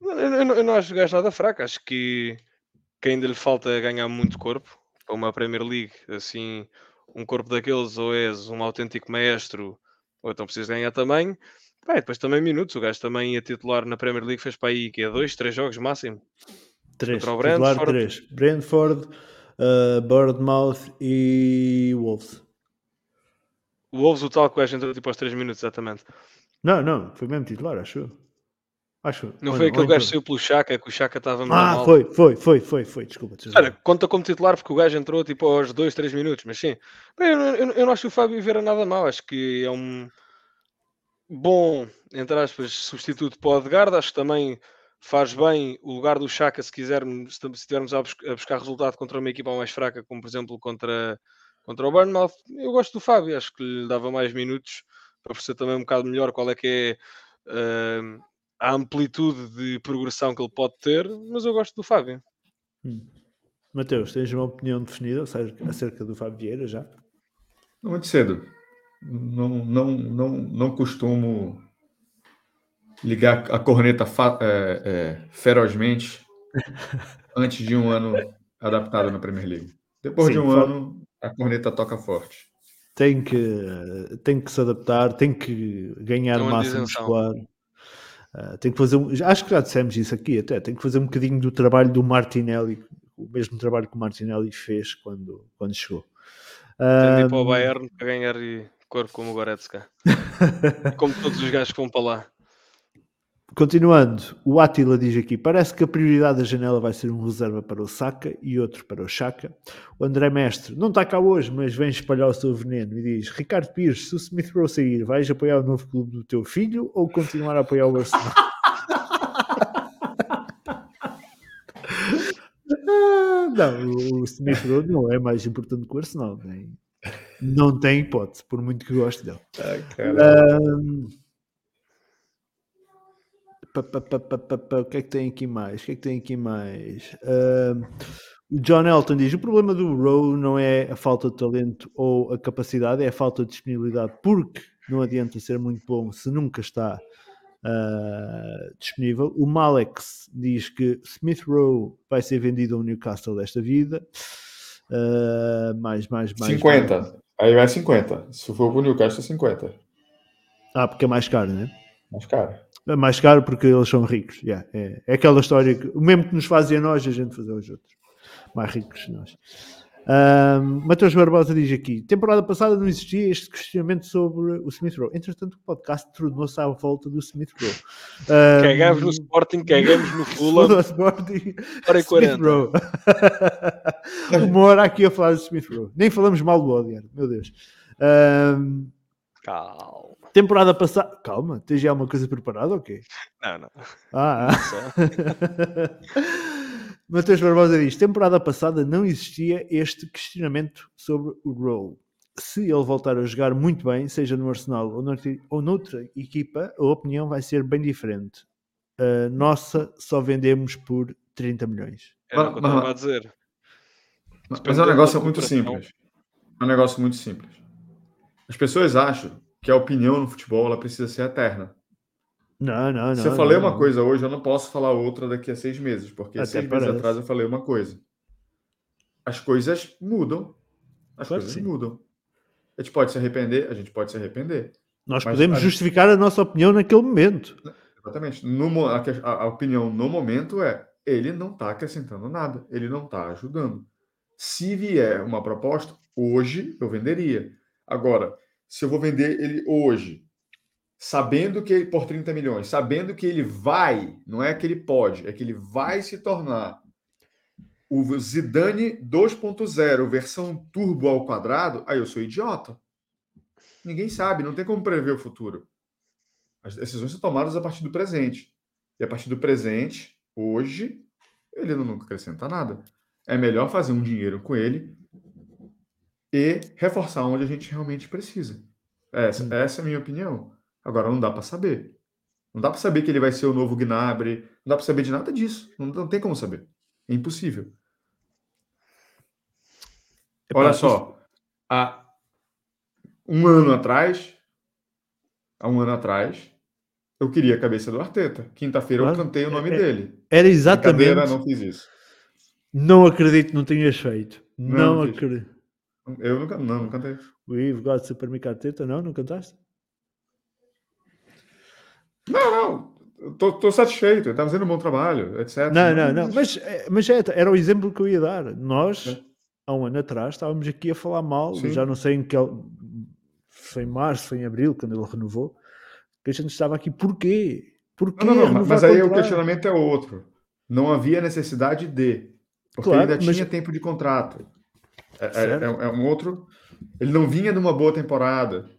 Eu, eu, eu não acho o gajo nada fraco. Acho que que ainda lhe falta ganhar muito corpo para uma Premier League, assim, um corpo daqueles, ou és um autêntico maestro, ou então precisas ganhar também. Bem, depois também minutos, o gajo também ia titular na Premier League, fez para aí que é dois, três jogos máximo. Três, Contra o Brentford. três. Brentford, uh, Birdmouth e Wolves. O Wolves, o tal que o gajo entrou tipo aos três minutos, exatamente. Não, não, foi mesmo titular, acho Acho. Não foi aquele gajo que saiu pelo Chaka, que o Chaka estava Ah, mal. foi, foi, foi, foi, foi, desculpa. Olha, conta como titular porque o gajo entrou tipo aos 2, 3 minutos, mas sim. Eu, eu, eu, não acho que o Fábio Vieira nada mal, acho que é um bom, entre aspas, substituto para o Odegaard, acho que também faz bem o lugar do Chaka se quisermos, se estivermos a, buscar resultado contra uma equipa mais fraca, como por exemplo contra, contra o Burnmouth. Eu gosto do Fábio, acho que lhe dava mais minutos para perceber também um bocado melhor qual é que é. Uh, a amplitude de progressão que ele pode ter, mas eu gosto do Fábio. Hum. Mateus, tens uma opinião definida acerca do Fábio Vieira já? Não muito cedo. Não, não, não, não costumo ligar a corneta é, é, ferozmente antes de um ano adaptado na Premier League. Depois Sim, de um ano, a corneta toca forte. Tem que, tem que se adaptar, tem que ganhar massa muscular. Uh, tem que fazer, um, acho que já dissemos isso aqui até, tem que fazer um bocadinho do trabalho do Martinelli, o mesmo trabalho que o Martinelli fez quando, quando chegou. Tem de ir para o Bayern para ganhar corpo como o Goretzka. como todos os gajos que vão para lá. Continuando, o Atila diz aqui: parece que a prioridade da janela vai ser um reserva para o Saka e outro para o Chaka. O André Mestre não está cá hoje, mas vem espalhar o seu veneno e diz: Ricardo Pires, se o Smith Rowe sair, vais apoiar o novo clube do teu filho ou continuar a apoiar o Arsenal? não, o Smith Rowe não é mais importante que o Arsenal, nem, não tem hipótese, por muito que goste dele. Ah, o que é que tem aqui mais? O que é que tem aqui mais? Uh, John Elton diz: o problema do Rowe não é a falta de talento ou a capacidade, é a falta de disponibilidade, porque não adianta ser muito bom se nunca está uh, disponível. O Malex diz que Smith Rowe vai ser vendido ao Newcastle desta vida. Uh, mais, mais, mais. 50. Mais. Aí vai 50. Se for para o Newcastle, 50. Ah, porque é mais caro, né? Mais caro. É mais caro porque eles são ricos. Yeah, é, é, aquela história que o mesmo que nos fazem a nós, a gente fazer aos outros. Mais ricos que nós. Um, Matheus Barbosa diz aqui: temporada passada não existia este questionamento sobre o Smith Rowe. Entretanto, o podcast tornou-se à volta do Smith Rowe. Um, cagamos no Sporting, cagamos no Fulham. no Sporting, hora e 40. Uma hora aqui a falar do Smith Rowe. Nem falamos mal do Odiar, meu Deus. Um, Calma. Temporada passada. Calma, tens já uma coisa preparada ou okay? quê? Não, não. Ah, ah. Matheus Barbosa diz: temporada passada não existia este questionamento sobre o Rowe. Se ele voltar a jogar muito bem, seja no Arsenal ou noutra, ou noutra equipa, a opinião vai ser bem diferente. Uh, nossa, só vendemos por 30 milhões. É o que eu estava a dizer. Mas, mas é um negócio muito simples. É um negócio muito simples. As pessoas acham que a opinião no futebol ela precisa ser eterna. Não, não, não. Se eu falei não, uma não. coisa hoje, eu não posso falar outra daqui a seis meses, porque Até seis parece. meses atrás eu falei uma coisa. As coisas mudam. As claro coisas mudam. A gente pode se arrepender, a gente pode se arrepender. Nós podemos a justificar a nossa opinião naquele momento. Exatamente. No, a, a, opinião no momento é ele não está acrescentando nada, ele não está ajudando. Se vier uma proposta, hoje eu venderia. Agora, se eu vou vender ele hoje, sabendo que por 30 milhões, sabendo que ele vai, não é que ele pode, é que ele vai se tornar o Zidane 2.0, versão turbo ao quadrado, aí eu sou idiota. Ninguém sabe, não tem como prever o futuro. As decisões são tomadas a partir do presente. E a partir do presente, hoje, ele não acrescenta nada. É melhor fazer um dinheiro com ele e reforçar onde a gente realmente precisa. Essa, essa é a minha opinião. Agora, não dá para saber. Não dá para saber que ele vai ser o novo Gnabry. Não dá para saber de nada disso. Não, não, tem como saber. É impossível. É Olha só. Há um ano atrás, há um ano atrás, eu queria a cabeça do Arteta. Quinta-feira eu cantei o nome é, dele. Era exatamente. não fiz isso. Não acredito, não tinhas feito. Não, não acredito. Eu nunca, não, não cantei. We've got Super Micarteta, não? Não cantaste? Não, não. Estou satisfeito, está fazendo um bom trabalho, etc. Não, não, não. Mas, é, mas é, era o exemplo que eu ia dar. Nós, é. há um ano atrás, estávamos aqui a falar mal, Sim. já não sei em que. Foi em março, foi em abril, quando ele renovou, que a gente estava aqui. Porquê? Porquê não, não, não mas aí o questionamento é outro. Não havia necessidade de. Porque claro, ainda mas... tinha tempo de contrato. É, é, é, é, um outro. Ele não vinha de uma boa temporada.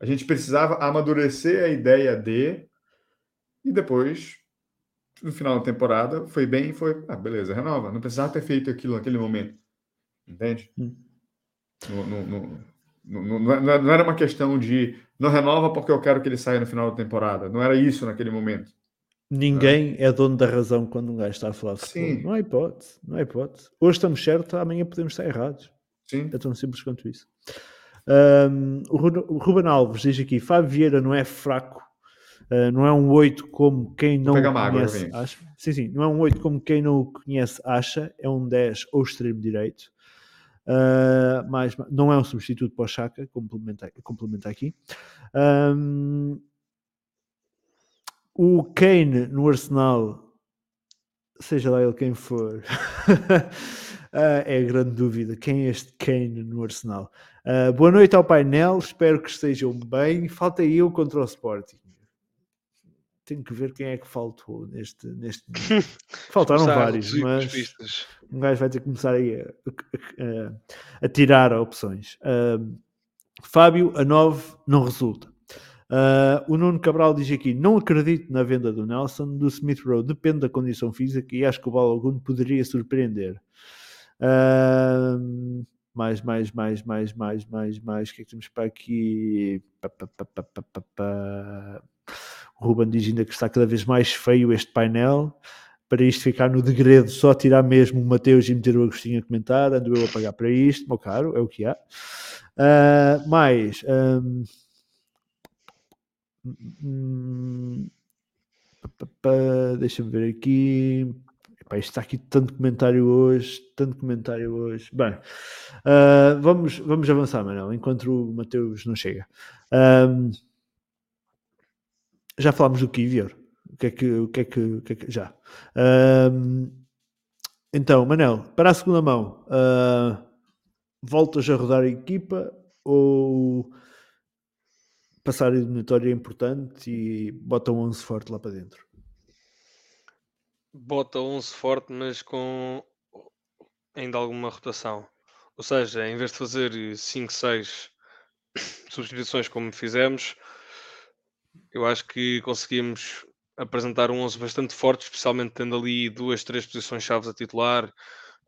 A gente precisava amadurecer a ideia de. E depois, no final da temporada, foi bem e foi. Ah, beleza, renova. Não precisava ter feito aquilo naquele momento. Entende? Hum. No, no, no, não era uma questão de não renova porque eu quero que ele saia no final da temporada. Não era isso naquele momento. Ninguém é dono da razão quando um gajo está a falar de futebol. Não há hipótese, não há hipótese. Hoje estamos certos, amanhã podemos estar errados. Sim. É tão simples quanto isso. Um, o Ruben Alves diz aqui: Fábio Vieira não é fraco, uh, não é um 8 como quem não o conhece. acha. Sim, sim, não é um 8 como quem não o conhece acha, é um 10 ou extremo direito. Uh, mas não é um substituto para o Chaka, complementa, complementa aqui. Um, o Kane no Arsenal, seja lá ele quem for, uh, é a grande dúvida. Quem é este Kane no Arsenal? Uh, boa noite ao painel, espero que estejam bem. Falta eu contra o Sporting. Tenho que ver quem é que faltou neste. neste... Faltaram vários, mas um gajo vai ter que começar aí a, a, a tirar opções. Uh, Fábio, a 9 não resulta. Uh, o Nuno Cabral diz aqui: não acredito na venda do Nelson, do Smith Rowe depende da condição física e acho que o Balogun poderia surpreender. Uh, mais, mais, mais, mais, mais, mais, mais. O que é que temos para aqui? Pa, pa, pa, o Ruben diz ainda que está cada vez mais feio este painel. Para isto ficar no degredo, só tirar mesmo o Mateus e meter o Agostinho a comentar. Ando eu a pagar para isto, meu caro, é o que há. Uh, mais. Um, Deixa-me ver aqui. Epá, está aqui tanto comentário hoje, tanto comentário hoje. Bem, uh, vamos, vamos avançar, Manuel, enquanto o Mateus não chega. Um, já falámos do Kivior. O que é que, o que, é que, o que, é que já? Um, então, Manel, para a segunda mão, uh, voltas a rodar a equipa ou passar a eliminatória é importante e bota um 11 forte lá para dentro? Bota 11 forte, mas com ainda alguma rotação. Ou seja, em vez de fazer 5, 6 substituições como fizemos, eu acho que conseguimos apresentar um 11 bastante forte, especialmente tendo ali duas, três posições chaves a titular.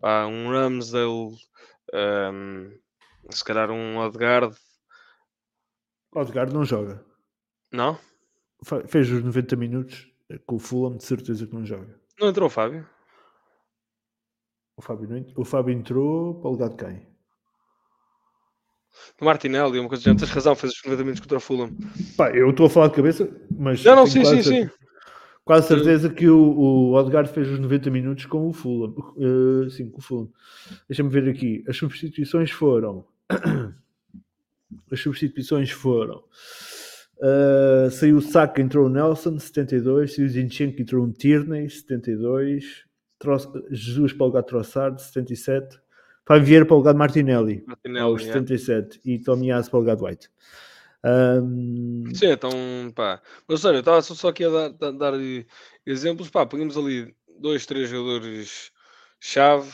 Pá, um Ramsdale, um, se calhar um Odegaard. Odegaard não joga. Não? Fez os 90 minutos com o Fulham, de certeza que não joga. Não entrou o Fábio? O Fábio, não, o Fábio entrou para o lugar de quem? O Martinelli, uma coisa de tens razão, fez os 90 minutos contra o Fulham. Pá, eu estou a falar de cabeça, mas. Não, não, sim, sim, sim. Quase certeza que o, o Odegaard fez os 90 minutos com o Fulham. Uh, sim, com o Fulham. Deixa-me ver aqui. As substituições foram. As substituições foram. Uh, saiu o Saka, entrou o Nelson, 72. Saiu o Zinchenko, entrou um Tierney, 72. Jesus para o lugar de Trossard, 77. Fábio Vieira para o lugar de Martinelli, Martinelli aos 77. É. E Tomias para o lugar de White. Um... Sim, então, pá. Mas olha, eu estava só aqui a dar, a dar exemplos, pá, punhamos ali dois, três jogadores chave,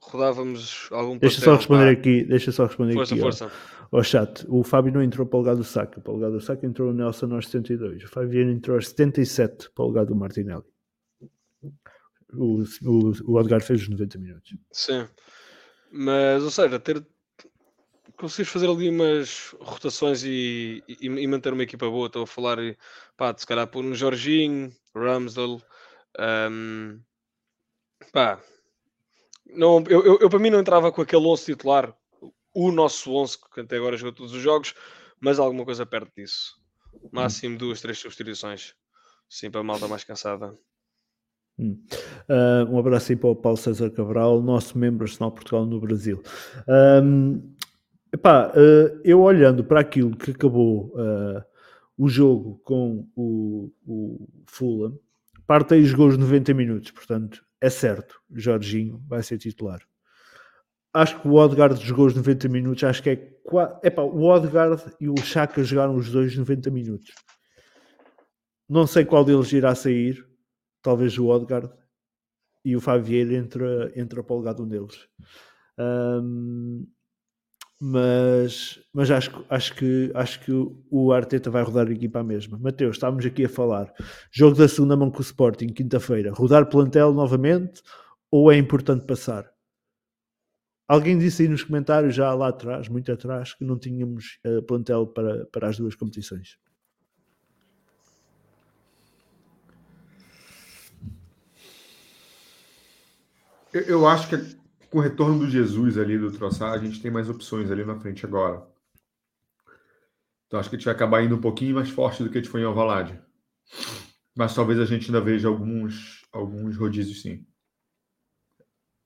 rodávamos algum Deixa só responder pá. aqui, deixa só responder força, aqui. Força. Ao, chat, o Fábio não entrou para o lugar do Saka, para o lugar do Saka entrou o Nelson aos 72, o Fábio entrou aos 77 para o lugar do Martinelli. O, o, o Odgar fez os 90 minutos. Sim, mas ou seja, ter conseguires fazer ali umas rotações e, e, e, manter uma equipa boa. Estou a falar, pá, se calhar por um Jorginho, Ramsdale, um, pá, não, eu, eu, eu, para mim não entrava com aquele 11 titular, o nosso 11 que até agora jogou todos os jogos, mas alguma coisa perto disso. Máximo duas, três substituições. Sim, para a malta mais cansada. Hum. Uh, um abraço aí para o Paulo César Cabral, nosso membro Arsenal Portugal no Brasil. Um, epá, uh, eu olhando para aquilo que acabou uh, o jogo com o, o Fulham, parte aí jogou os 90 minutos, portanto é certo, Jorginho vai ser titular. Acho que o Odegaard jogou os 90 minutos, acho que é. Epá, o Odegaard e o Chaka jogaram os dois 90 minutos. Não sei qual deles irá sair, talvez o Odgard e o Favier entra, entra para o lugar de um deles. Um, mas, mas acho, acho, que, acho que o Arteta vai rodar a equipa à mesma. Mateus, estávamos aqui a falar. Jogo da segunda mão com o Sporting, quinta-feira. Rodar plantel novamente ou é importante passar? Alguém disse aí nos comentários, já lá atrás, muito atrás, que não tínhamos uh, plantel para, para as duas competições. Eu, eu acho que com o retorno do Jesus ali do Troçar, a gente tem mais opções ali na frente agora. Então acho que a gente vai acabar indo um pouquinho mais forte do que a gente foi em Alvalade. Mas talvez a gente ainda veja alguns, alguns rodízios sim.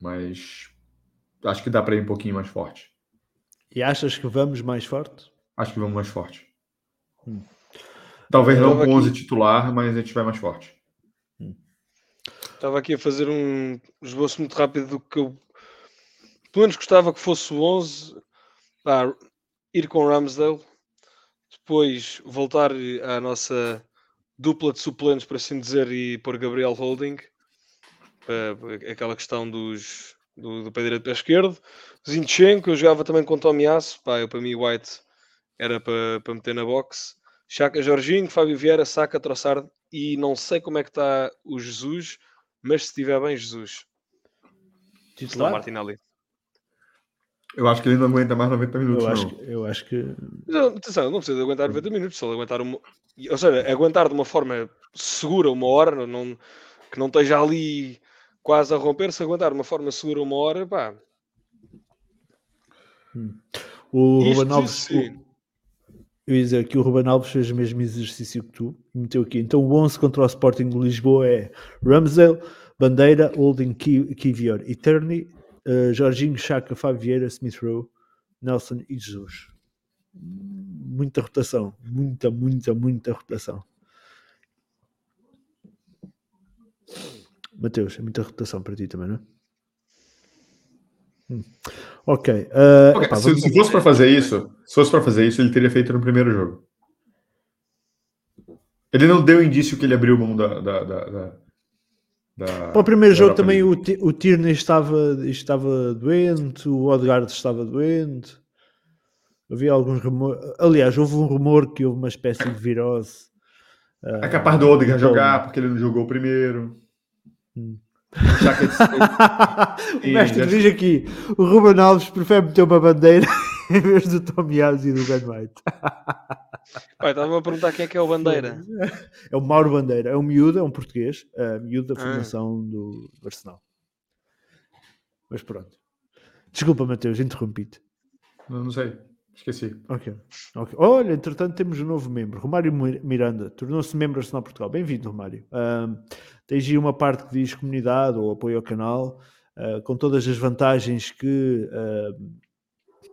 Mas acho que dá para ir um pouquinho mais forte. E achas que vamos mais forte? Acho que vamos mais forte. Hum. Talvez não com 11 titular, mas a gente vai mais forte. Estava aqui a fazer um esboço muito rápido do que eu pelo menos gostava que fosse o 11. Ah, ir com Ramsdale, depois voltar à nossa dupla de suplentes, por assim dizer, e pôr Gabriel Holding. Uh, aquela questão dos, do, do pé direito pé esquerdo. Zinchenko, eu jogava também com Tomiasso. Pá, eu para mim White era para, para meter na box. Chaka Jorginho, Fábio Vieira, Saca, Troçar e não sei como é que está o Jesus mas se estiver bem, Jesus. Titular? Martinelli. Eu acho que ele não aguenta mais 90 minutos. Eu acho, não. eu acho que. Não, atenção, não precisa de aguentar 90 minutos, só aguentar uma. Ou seja, aguentar de uma forma segura uma hora, não, que não esteja ali quase a romper, se aguentar de uma forma segura uma hora, pá. Hum. O Ruben Alves. Eu ia dizer que o Ruben Alves fez o mesmo exercício que tu, meteu aqui. Então o 11 contra o Sporting de Lisboa é Ramsdale, Bandeira, Holding, Kivior e Turney, uh, Jorginho, Chaka, Fabio Smith Rowe, Nelson e Jesus. Muita rotação, muita, muita, muita rotação. Mateus, é muita rotação para ti também, não é? Hum. Ok. Uh, okay epá, se, se fosse para fazer isso, se fosse para fazer isso, ele teria feito no primeiro jogo. Ele não deu indício que ele abriu mão da. da, da, da, da para o primeiro jogo também o, o Tierney estava, estava doente, o Odegaard estava doente. Havia alguns rumores. Aliás, houve um rumor que houve uma espécie de virose. É capaz do Odegaard então... jogar porque ele não jogou o primeiro. Hum. o mestre diz aqui: o Ruben Alves prefere meter uma bandeira em vez do Tommy Alves e do Ben White. Estava a perguntar quem é que é o Bandeira. É o Mauro Bandeira, é um miúdo, é um português, é miúdo da ah. formação ah. do Arsenal. Mas pronto. Desculpa, Mateus, interrompi-te. Não, não sei. Esqueci. Ok. okay. Olha, entretanto temos um novo membro. Romário Miranda tornou-se membro Arsenal Portugal. Bem-vindo, Romário. Uh, tens aí uma parte que diz comunidade ou apoio ao canal, uh, com todas as vantagens que uh,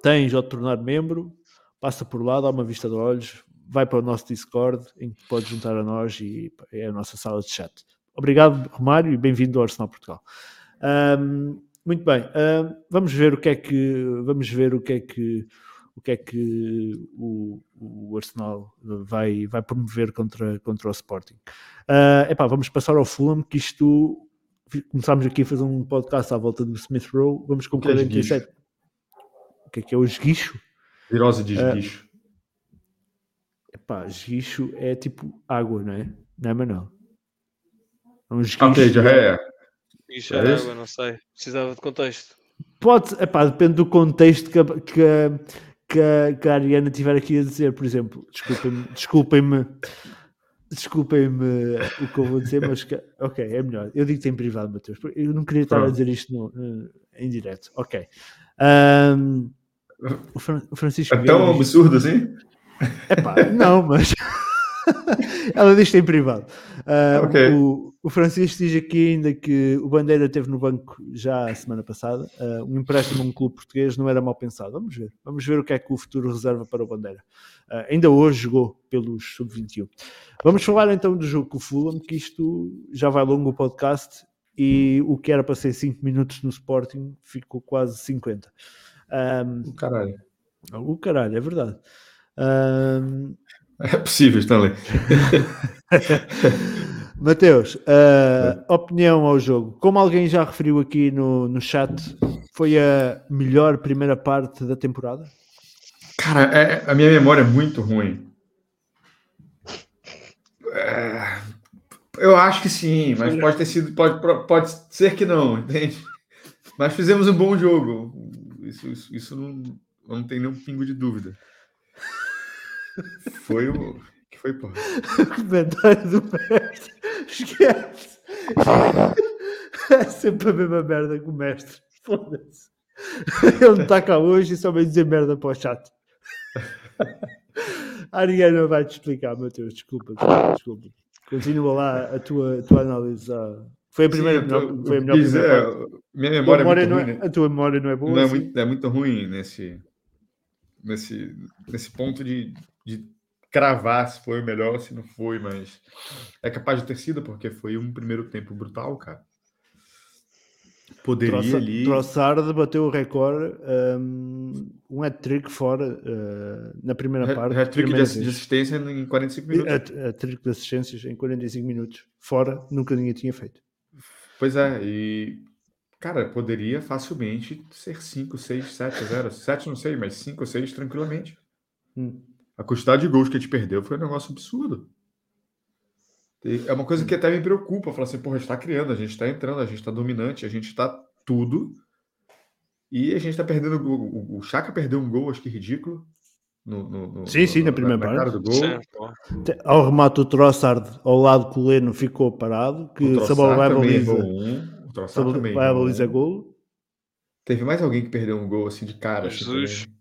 tens ao te tornar membro. Passa por lá, dá uma vista de olhos, vai para o nosso Discord, em que podes juntar a nós e é a nossa sala de chat. Obrigado, Romário, e bem-vindo ao Arsenal Portugal. Um, muito bem, vamos ver o que é que vamos ver o que é que o que é que o, o Arsenal vai, vai promover contra, contra o Sporting. Uh, epá, vamos passar ao Fulham, que isto começámos aqui a fazer um podcast à volta do Smith Rowe, vamos com 47. O que é que é o esguicho? Virose de esguicho. Uh, epá, esguicho é tipo água, não é? Não é, Manuel? É um esguicho. Ok, já é. Esguicho é, é água, não sei. Precisava de contexto. Pode, epá, depende do contexto que, que, que a, que a Ariana tiver aqui a dizer, por exemplo, desculpem-me, desculpem-me, desculpem-me o que eu vou dizer, mas que, ok, é melhor. Eu digo-te em privado, Matheus. Eu não queria estar a dizer isto no, em direto. Ok. Um, o, Fran, o, Francisco. É tão absurdo assim? Epá, não, mas. Ela diz em privado. Uh, okay. o, o, Francisco diz aqui ainda que o Bandeira teve no banco já a semana passada. Uh, um empréstimo a um clube português não era mal pensado. Vamos ver. Vamos ver o que é que o futuro reserva para o Bandeira. Uh, ainda hoje jogou pelos sub-21. Vamos falar então do jogo com o Fulham, que isto já vai longo o podcast e o que era para ser 5 minutos no Sporting ficou quase 50. Um, o caralho. O caralho, é verdade. Um, é possível, Stanley. Mateus, uh, opinião ao jogo. Como alguém já referiu aqui no, no chat, foi a melhor primeira parte da temporada? Cara, é, a minha memória é muito ruim. É, eu acho que sim, mas pode ter sido, pode, pode ser que não, entende? Mas fizemos um bom jogo. Isso, isso, isso não, não tem nenhum pingo de dúvida. Foi o. que foi, pô? comentário do mestre. Esquece. É sempre a mesma merda com o mestre. Foda-se. Ele não está cá hoje e só vai dizer merda para o chat. A Ariana vai te explicar, Matheus. Desculpa, desculpa. Continua lá a tua, a tua análise. Foi a primeira, Sim, tô, foi a melhor dizer, Minha memória, memória é não é, ruim, A tua memória não é boa? Não é, assim? muito, é muito ruim nesse, nesse, nesse ponto de, de cravar se foi o melhor, se não foi, mas é capaz de ter sido, porque foi um primeiro tempo brutal, cara. Poderia Troça, ali. Trossard bateu o recorde, um, um hat-trick fora uh, na primeira parte. Hat-trick de, assistência em 45 minutos. Hat-trick de assistências em 45 minutos, fora, nunca ninguém tinha feito. Pois é, e cara, poderia facilmente ser 5, 6, 7 0. 7 não sei, mas 5 ou 6 tranquilamente. Hum. A quantidade de gols que a gente perdeu foi um negócio absurdo. É uma coisa que até me preocupa. Falar assim, porra, a gente está criando, a gente está entrando, a gente está dominante, a gente está tudo. E a gente está perdendo. O, o Chaka perdeu um gol, acho que ridículo. No, no, no, sim, sim, na primeira na, parte. do gol. Ao remate, o Trossard ao lado coleno ficou parado. Que a bola vai baliza, um. vai a baliza gol. Teve mais alguém que perdeu um gol assim de cara. Jesus. Assim,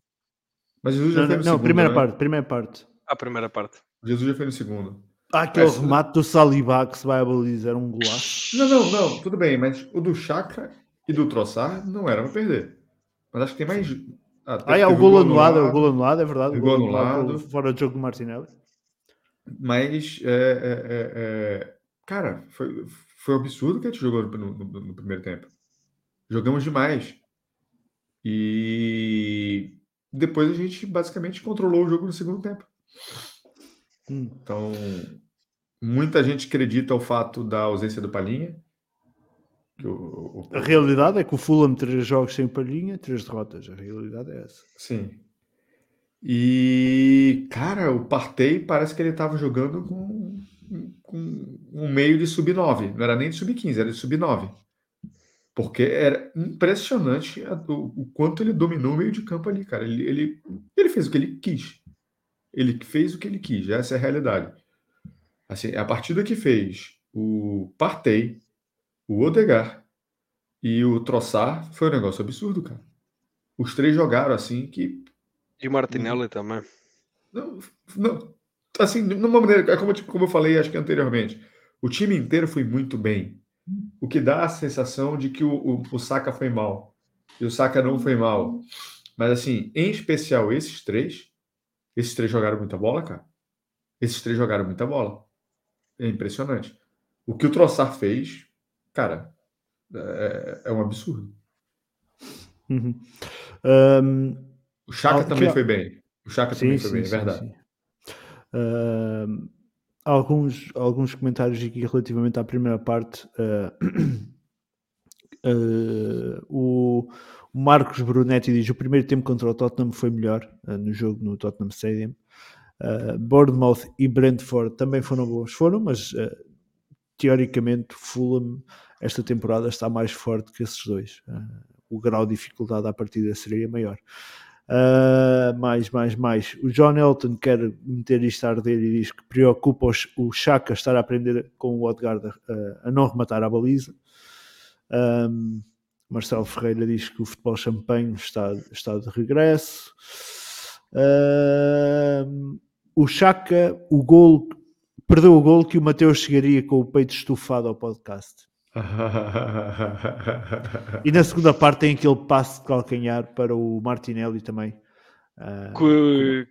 mas Jesus já não, foi no não, segundo. primeira né? parte, primeira parte. A primeira parte. Jesus já foi no segundo. Ah, aquele é, remate do Saliba que se vai a balizar um golaço. Não, não, não, tudo bem, mas o do Chaka e do Troçar não era para perder. Mas acho que tem mais. Ah, ah é o gol anulado, é o gol anulado, é verdade. O gol anulado. Fora de jogo do Martinelli. Mas, é, é, é, é, cara, foi, foi um absurdo que a gente jogou no, no, no primeiro tempo. Jogamos demais. E depois a gente basicamente controlou o jogo no segundo tempo. Então, muita gente acredita o fato da ausência do Palhinha. O, o, o... A realidade é que o Fulham três jogos sem Palhinha, três derrotas. A realidade é essa. Sim. E, cara, o Partey parece que ele estava jogando com, com um meio de sub-9. Não era nem de sub-15, era de sub-9. Porque era impressionante o, o, quanto ele dominou o meio de campo ali, cara. Ele, ele, ele fez o que ele quis. Ele fez o que ele quis, essa é a realidade. Assim, a partida que fez o Partey, o Odegar e o Troçar foi um negócio absurdo, cara. Os três jogaram assim que. E o Martinelli hum. também. Não, não, assim, de uma maneira, é como, como eu falei acho que anteriormente, o time inteiro foi muito bem. O que dá a sensação de que o, o, o Saka foi mal. E o Saka não foi mal. Mas assim, em especial esses três, esses três jogaram muita bola, cara. Esses três jogaram muita bola. É impressionante. O que o Troçar fez, cara, é, é um absurdo. Uhum. Um, o Chaka também foi bem. O Chaka sim, também foi sim, bem, é sim, é verdade. Uh, alguns, alguns comentários aqui relativamente à primeira parte. Uh, uh, o, Marcos Brunetti diz: o primeiro tempo contra o Tottenham foi melhor no jogo no Tottenham Stadium. Bournemouth e Brentford também foram bons, foram, mas teoricamente Fulham esta temporada está mais forte que esses dois. o grau de dificuldade à partida seria maior. Uh, mais, mais, mais. O John Elton quer meter isto a arder e diz que preocupa o Chaka estar a aprender com o Odegaard a, a não rematar a baliza. Um, Marcelo Ferreira diz que o futebol champanhe está, está de regresso. O Chaka, o gol, perdeu o gol que o Mateus chegaria com o peito estufado ao podcast. e na segunda parte tem aquele passe de calcanhar para o Martinelli também. Uh, que,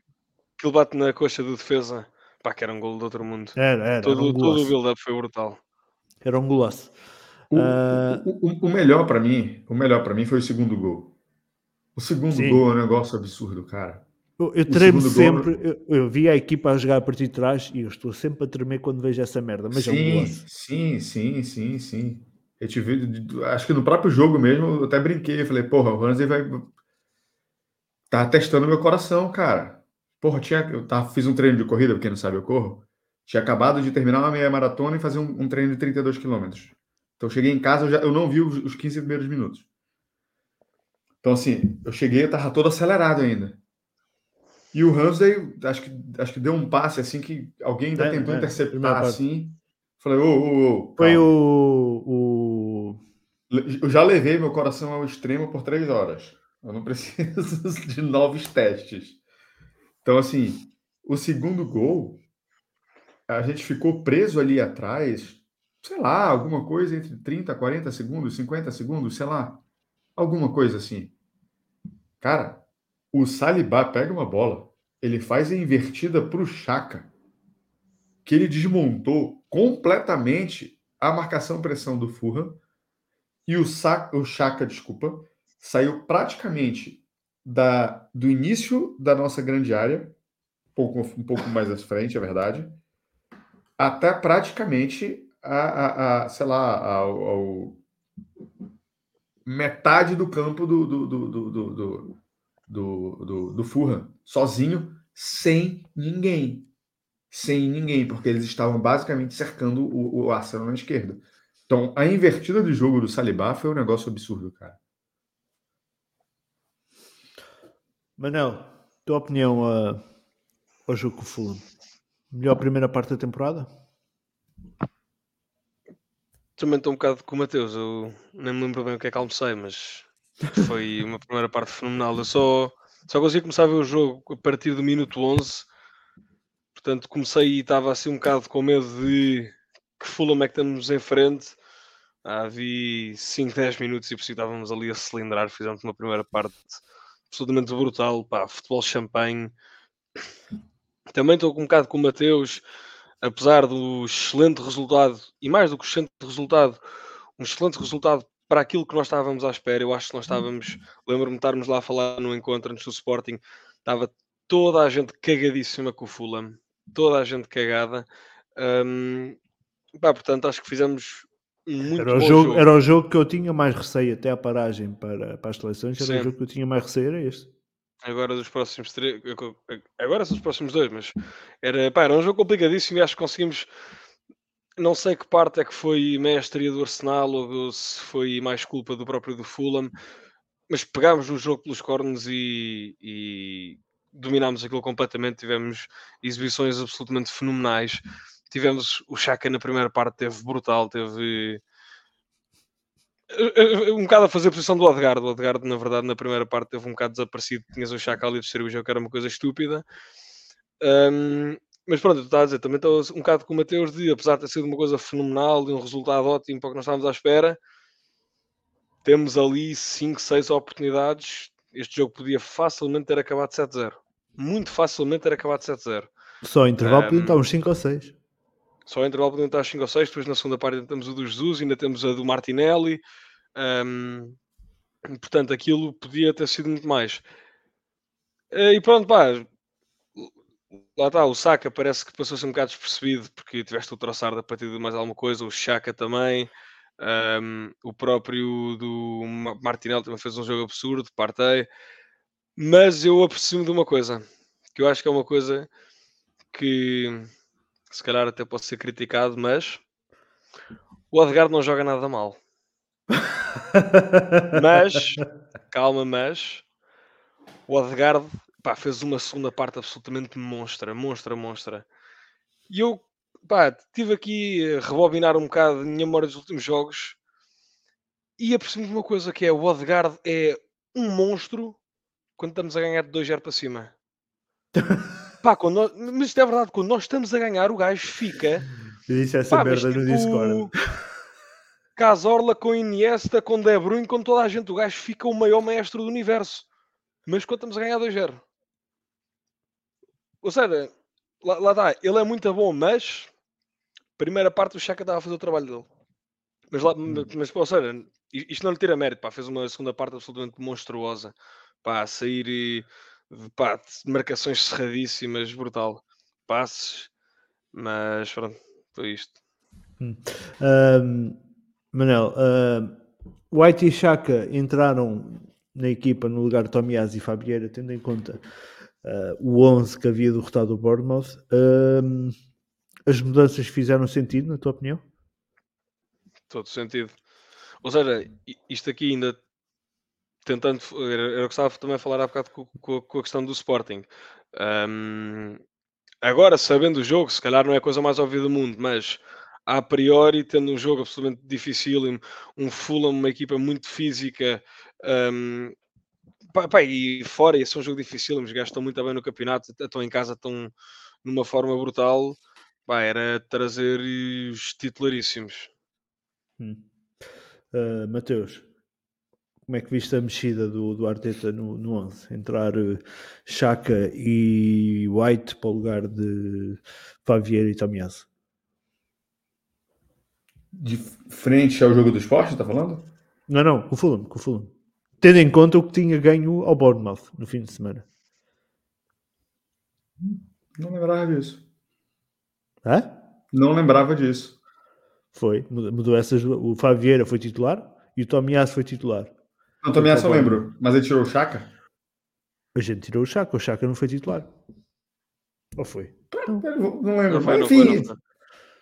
que ele bate na coxa do defesa. Pá, que era um gol de outro mundo. Era, era. Todo, era um todo o build-up foi brutal. Era um golaço. O, uh... o, o, o, melhor para mim, o melhor para mim foi o segundo gol. O segundo Sim. gol é um negócio absurdo, cara. Eu, eu tremo sempre, gol... eu, eu, vi a equipa a jogar a partir de trás e eu estou sempre a tremer quando vejo essa merda. Mas sim, é um sim, sim, sim, sim. Eu tive, acho que no próprio jogo mesmo, eu até brinquei, falei, porra, o Ramsey vai. Tá testando meu coração, cara. Porra, tinha, eu tava, fiz um treino de corrida, porque não sabe, eu corro. Tinha acabado de terminar uma meia maratona e fazer um, um treino de 32 quilômetros. Então, cheguei em casa, eu, já, eu não vi os, os 15 primeiros minutos. Então, assim, eu cheguei, eu tava todo acelerado ainda. E o Ramsey, acho que, acho que deu um passe assim que alguém ainda é, tentou é, interceptar assim. Falei, ô, ô, ô. Foi o, o. Eu já levei meu coração ao extremo por três horas. Eu não preciso de novos testes. Então, assim, o segundo gol, a gente ficou preso ali atrás, sei lá, alguma coisa entre 30, 40 segundos, 50 segundos, sei lá. Alguma coisa assim. Cara, o Salibá pega uma bola, ele faz a invertida para o Chaka, que ele desmontou completamente a marcação-pressão do Furran e o, Sa o Chaka, desculpa, saiu praticamente da, do início da nossa grande área, um pouco, um pouco mais à frente, é verdade, até praticamente a, a, a sei lá, ao, metade do campo do, do, do, do, do do, do, do Fulham, sozinho, sem ninguém. Sem ninguém, porque eles estavam basicamente cercando o, o Arsenal na esquerda. Então, a invertida de jogo do Salibá foi um negócio absurdo, cara. Manel, tua opinião uh, ao jogo com o Fulham? Melhor primeira parte da temporada? Também estou um bocado com o Mateus. Eu nem me lembro bem o que é que almocei, mas foi uma primeira parte fenomenal. Eu só, só consegui começar a ver o jogo a partir do minuto 11. Portanto, comecei e estava assim um bocado com medo de que Fulham é que estamos em frente. Vi 5, 10 minutos e por si estávamos ali a cilindrar. Fizemos uma primeira parte absolutamente brutal. Pá, futebol champanhe. Também estou um bocado com o Mateus, apesar do excelente resultado, e mais do que excelente resultado, um excelente resultado para aquilo que nós estávamos à espera. Eu acho que nós estávamos, lembro-me de estarmos lá a falar no encontro antes do Sporting, estava toda a gente cagadíssima com o Fulham, toda a gente cagada. Um, pá, portanto, acho que fizemos muito era o jogo, jogo, Era o jogo que eu tinha mais receio até a paragem para, para as seleções, era Sim. o jogo que eu tinha mais receio, era este. Agora dos próximos três, agora são os próximos dois, mas era, pá, era um jogo complicadíssimo e acho que conseguimos não sei que parte é que foi mestre do Arsenal ou se foi mais culpa do próprio do Fulham, mas pegámos no jogo pelos cornos e, e dominámos aquilo completamente. Tivemos exibições absolutamente fenomenais. Tivemos o Chaka na primeira parte, teve brutal, teve eh, eh, um bocado a fazer a posição do Odegaard. O Odegaard, na verdade, na primeira parte teve um bocado desaparecido. Tinhas o Chaka ali a distribuir o jogo, que era uma coisa estúpida. Um, mas pronto, tu estás a dizer, também estou um bocado com o Mateus de, apesar de ter sido uma coisa fenomenal, de um resultado ótimo para o que nós estávamos à espera, temos ali 5, 6 oportunidades. Este jogo podia facilmente ter acabado 7-0. Muito facilmente ter acabado 7-0. Só intervalo um, podiam estar uns 5 ou 6. Só intervalo podiam estar 5 ou 6. Depois na segunda parte temos o do Jesus, ainda temos a do Martinelli. Um, portanto, aquilo podia ter sido muito mais. E pronto, pá, lá está, o Saka parece que passou-se um bocado despercebido porque tiveste o Troçar a partir de mais alguma coisa, o Chaka também, um, o próprio do Martinelli também fez um jogo absurdo, partei, mas eu aprecio-me de uma coisa, que eu acho que é uma coisa que se calhar até pode ser criticado, mas o Odegaard não joga nada mal. mas, calma, mas o Odegaard pá, fez uma segunda parte absolutamente monstra, monstra, monstra. E eu, pá, tive aqui a rebobinar um bocado a minha memória dos últimos jogos e apercebi uma coisa que é o Odegaard é um monstro quando estamos a ganhar de 2-0 para cima. pá, quando nós, mas isto é verdade, quando nós estamos a ganhar, o gajo fica. Eu disse essa pá, merda no tipo, Discord. Casorla com Iniesta, com De Bruyne, com toda a gente. O gajo fica o maior maestro do universo. Mas quando estamos a ganhar 2-0. Ou seja, lá, lá está, ele é muito bom, mas primeira parte o Chaka estava a fazer o trabalho dele. Mas, lá, hum. mas ou seja, isto não lhe tira mérito, pá, fez uma segunda parte absolutamente monstruosa, pá, a sair e pá, marcações cerradíssimas, brutal, passes, mas pronto, foi isto. Hum. Um, Manel, uh, White e Chaka entraram na equipa no lugar de Tomiás e Fabieira, tendo em conta uh, o 11 que havia derrotado o Bournemouth. Uh, as mudanças fizeram sentido, na tua opinião? Todo sentido. Ou seja, isto aqui ainda tentando, era, o que estava também a falar há bocado com, com, com a questão do Sporting. Um, agora, sabendo o jogo, se calhar não é a coisa mais óbvia do mundo, mas a priori, tendo um jogo absolutamente difícil, um Fulham, uma equipa muito física, um, Pá, pá, e fora, esse é um jogo difícil, os gajos estão muito bem no campeonato, estão em casa, estão numa forma brutal. Pá, era trazer os titularíssimos. Hum. Uh, Mateus, como é que viste a mexida do, do Arteta no, no 11? Entrar uh, Chaka e White para o lugar de Favier e Tomiasso? De frente ao jogo do esporte, está falando? Não, não, com o Fulham, com o Fulham tendo em conta o que tinha ganho ao Bournemouth no fim de semana. Não lembrava disso. Hã? Não lembrava disso. Foi, mudou essas. O Favieira foi titular e o Tomiasso foi titular. Não, o Tomiasso eu lembro, mas ele tirou o Chaka? A gente tirou o Chaka, o Chaka não foi titular. Ou foi? Não, não lembro, não foi, mas enfim.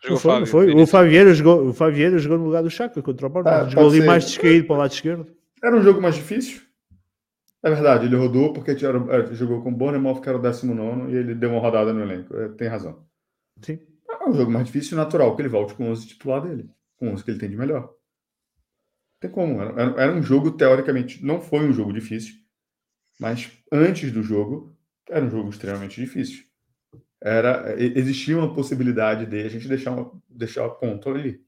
Não foi, não foi. O Favieira jogou, o Favieira jogou no lugar do Chaka contra o Bournemouth. Ah, jogou ali ser. mais descaído para o lado esquerdo. Era um jogo mais difícil. É verdade, ele rodou porque era, é, jogou com o Bournemouth, que era o 19 e ele deu uma rodada no elenco. É, tem razão. Sim. É um jogo mais difícil natural que ele volte com o 11 titular dele, com o 11 que ele tem de melhor. Não tem como. Era, era um jogo, teoricamente, não foi um jogo difícil, mas antes do jogo, era um jogo extremamente difícil. Era, existia uma possibilidade de a gente deixar, uma, deixar a ponto ali.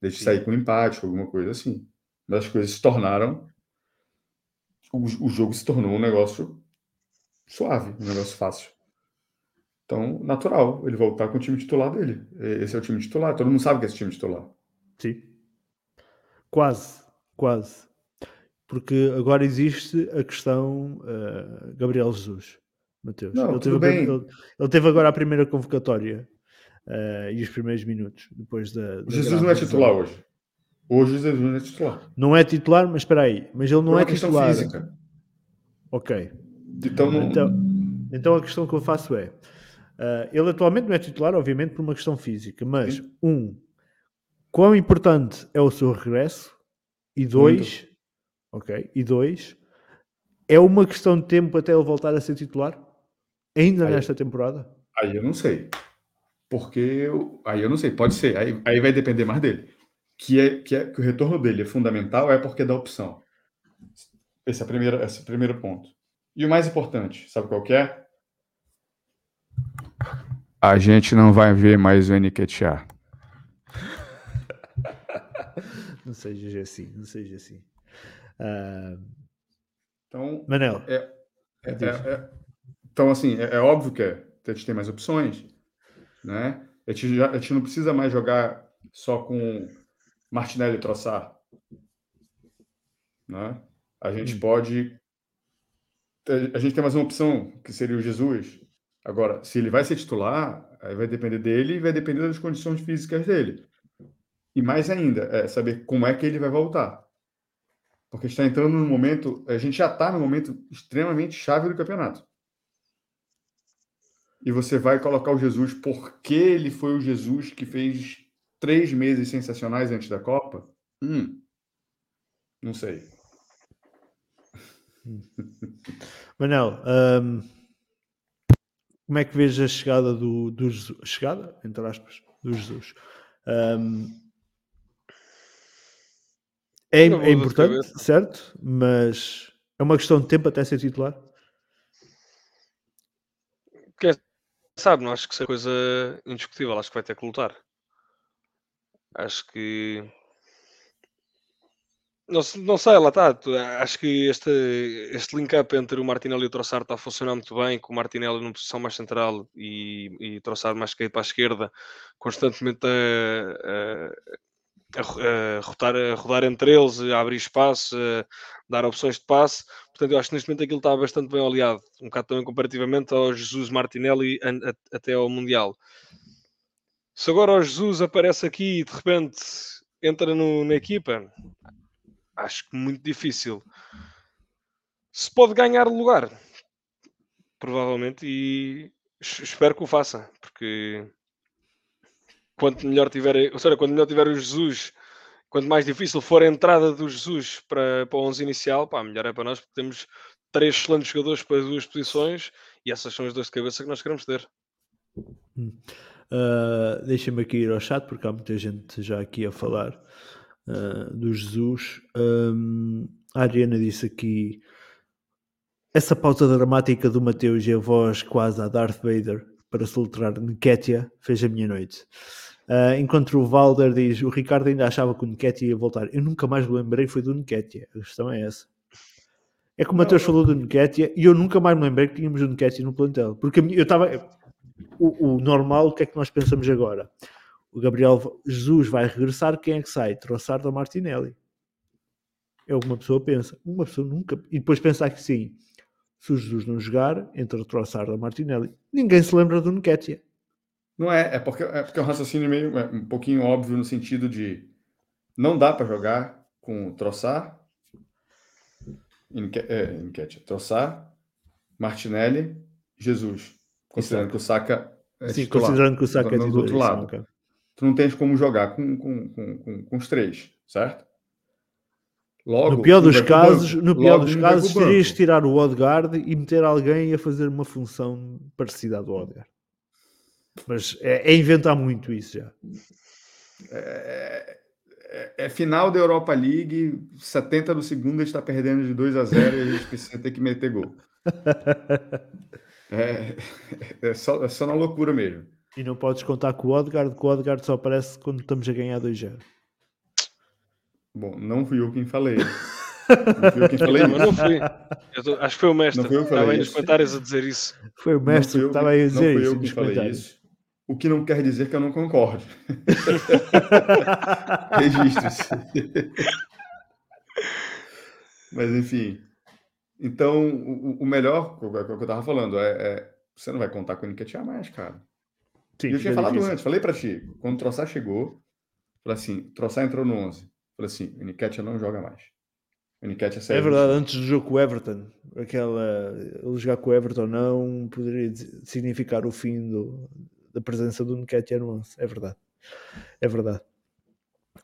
Deixa sair com um empate, alguma coisa assim as coisas se tornaram. O, o jogo se tornou um negócio suave, um negócio fácil. Então, natural ele voltar com o time titular dele. Esse é o time titular. Todo mundo sabe que é esse time titular. Sim. Quase. Quase. Porque agora existe a questão uh, Gabriel Jesus. Mateus. Não, ele, teve ele, ele, teve agora a primeira convocatória uh, e os primeiros minutos depois da. da Jesus não é titular hoje. Hoje Jesus não é titular. Não é titular, mas espera aí. Mas ele não Por é titular. Física. Ok. Então, não... então, então a questão que eu faço é: uh, ele atualmente não é titular, obviamente, por uma questão física, mas Sim. um, quão importante é o seu regresso? E dois, Muito. ok, e dois, é uma questão de tempo até ele voltar a ser titular? Ainda aí, nesta temporada? Aí eu não sei. Porque eu, aí eu não sei, pode ser. Aí, aí vai depender mais dele. Que é, que é que o retorno dele é fundamental é porque dá opção. Esse é, primeiro, esse é o primeiro ponto. E o mais importante, sabe qual que é? A gente não vai ver mais o Nketiah. não seja assim, não seja assim. Uh... Então, Manel. É, é, é, é então, assim, é, é, óbvio que a gente tem mais opções, né? A gente, já, a gente não precisa mais jogar só com Martinelli e Troçar, né? A gente hum. pode... A gente tem mais uma opção, que seria o Jesus. Agora, se ele vai ser titular, aí vai depender dele e vai depender das condições físicas dele. E mais ainda, é saber como é que ele vai voltar. Porque está entrando num momento, a gente já está num momento extremamente chave do campeonato. E você vai colocar o Jesus porque ele foi o Jesus que fez três meses sensacionais antes da Copa? Hum, não sei. Manel, um, como é que vês a chegada do, do Jesus? Chegada, entre aspas, do Jesus? Um, é, é importante, certo? Mas é uma questão de tempo até ser titular. Quer sabe, não acho que seja coisa indiscutível. Acho que vai ter que lutar. Acho que. Não, não sei, lá está. Acho que este, este link-up entre o Martinelli e o Troçar está a funcionar muito bem, com o Martinelli numa posição mais central e, e Troçar mais caído para a esquerda, constantemente a, a a, rotar, a rodar entre eles, a abrir espaço, a dar opções de passe. Portanto, eu acho que neste momento aquilo está bastante bem aliado, um bocado também comparativamente ao Jesus Martinelli até ao Mundial. Se agora o Jesus aparece aqui e de repente entra no, na equipa, acho que muito difícil. Se pode ganhar lugar, provavelmente, e espero que o faça, porque quanto melhor tiver, ou seja, quanto melhor tiver o Jesus, quanto mais difícil for a entrada do Jesus para, para o 11 inicial, pá, melhor é para nós, porque temos três excelentes jogadores para as duas posições e essas são as duas de cabeça que nós queremos ter. Hum. Uh, Deixa-me aqui ir ao chat porque há muita gente já aqui a falar uh, do Jesus. Um, a Ariana disse aqui essa pausa dramática do Mateus e a voz quase a Darth Vader para soltar Nketia fez a minha noite. Uh, enquanto o Valder diz, o Ricardo ainda achava que o Nketiah ia voltar. Eu nunca mais me lembrei foi do Nketiah. A questão é essa. É como o Matheus falou do Nketiah e eu nunca mais me lembrei que tínhamos o Nketiah no plantel. Porque eu estava... O, o, normal, o que é que nós pensamos agora? O Gabriel Jesus vai regressar, quem é que sai? Troçar da Martinelli. É o que uma pessoa pensa. Uma pessoa nunca... E depois pensar que sim, se o Jesus não jogar, entre o Troçar da Martinelli, ninguém se lembra do Nketiah. Não é, é porque é porque é um raciocínio meio é um pouquinho óbvio no sentido de não dá para jogar com Troçar, é, enquete, Troçar, Martinelli, Jesus, considerando que o Saka é Sim, titular, considerando que o Saka é do, outro lado. Okay. Tu não tens como jogar com, com, com, com, com os três, certo? Logo, no pior dos casos, no pior dos casos, terias tirar o Odegaard e meter alguém a fazer uma função parecida à do Odegaard. Mas é, é inventar muito isso já. É, é, é, final da Europa League, 70 do segundo, a gente está perdendo de 2 a 0 e a gente precisa ter que meter gol. É, é, só, é só na loucura mesmo. E não podes contar com o Odegaard, que o Odegaard só aparece quando estamos a ganhar 2-0. Bom, não fui eu quem falei. Não fui eu quem falei não, não fui. Tô, acho que foi o mestre. Não fui eu que estava aí nos comentários a dizer isso. Foi o mestre que estava aí a dizer isso. Não fui eu que falei isso. O que não quer dizer que eu não concordo. Registre-se. Mas enfim. Então, o, o melhor, o, o que eu tava falando, é, é, você não vai contar com o Nketiah mais, cara. Sim, e eu tinha falado difícil. antes, falei para ti, quando o Troçar chegou, falei assim, Troçar entrou no 11. Falei assim, o Nketiah não joga mais. O Nketiah saiu. É verdade, antes do jogo com o Everton, aquela, ele jogar com o Everton não poderia significar o fim do, da presença do Nketiah no 11. É verdade. É verdade.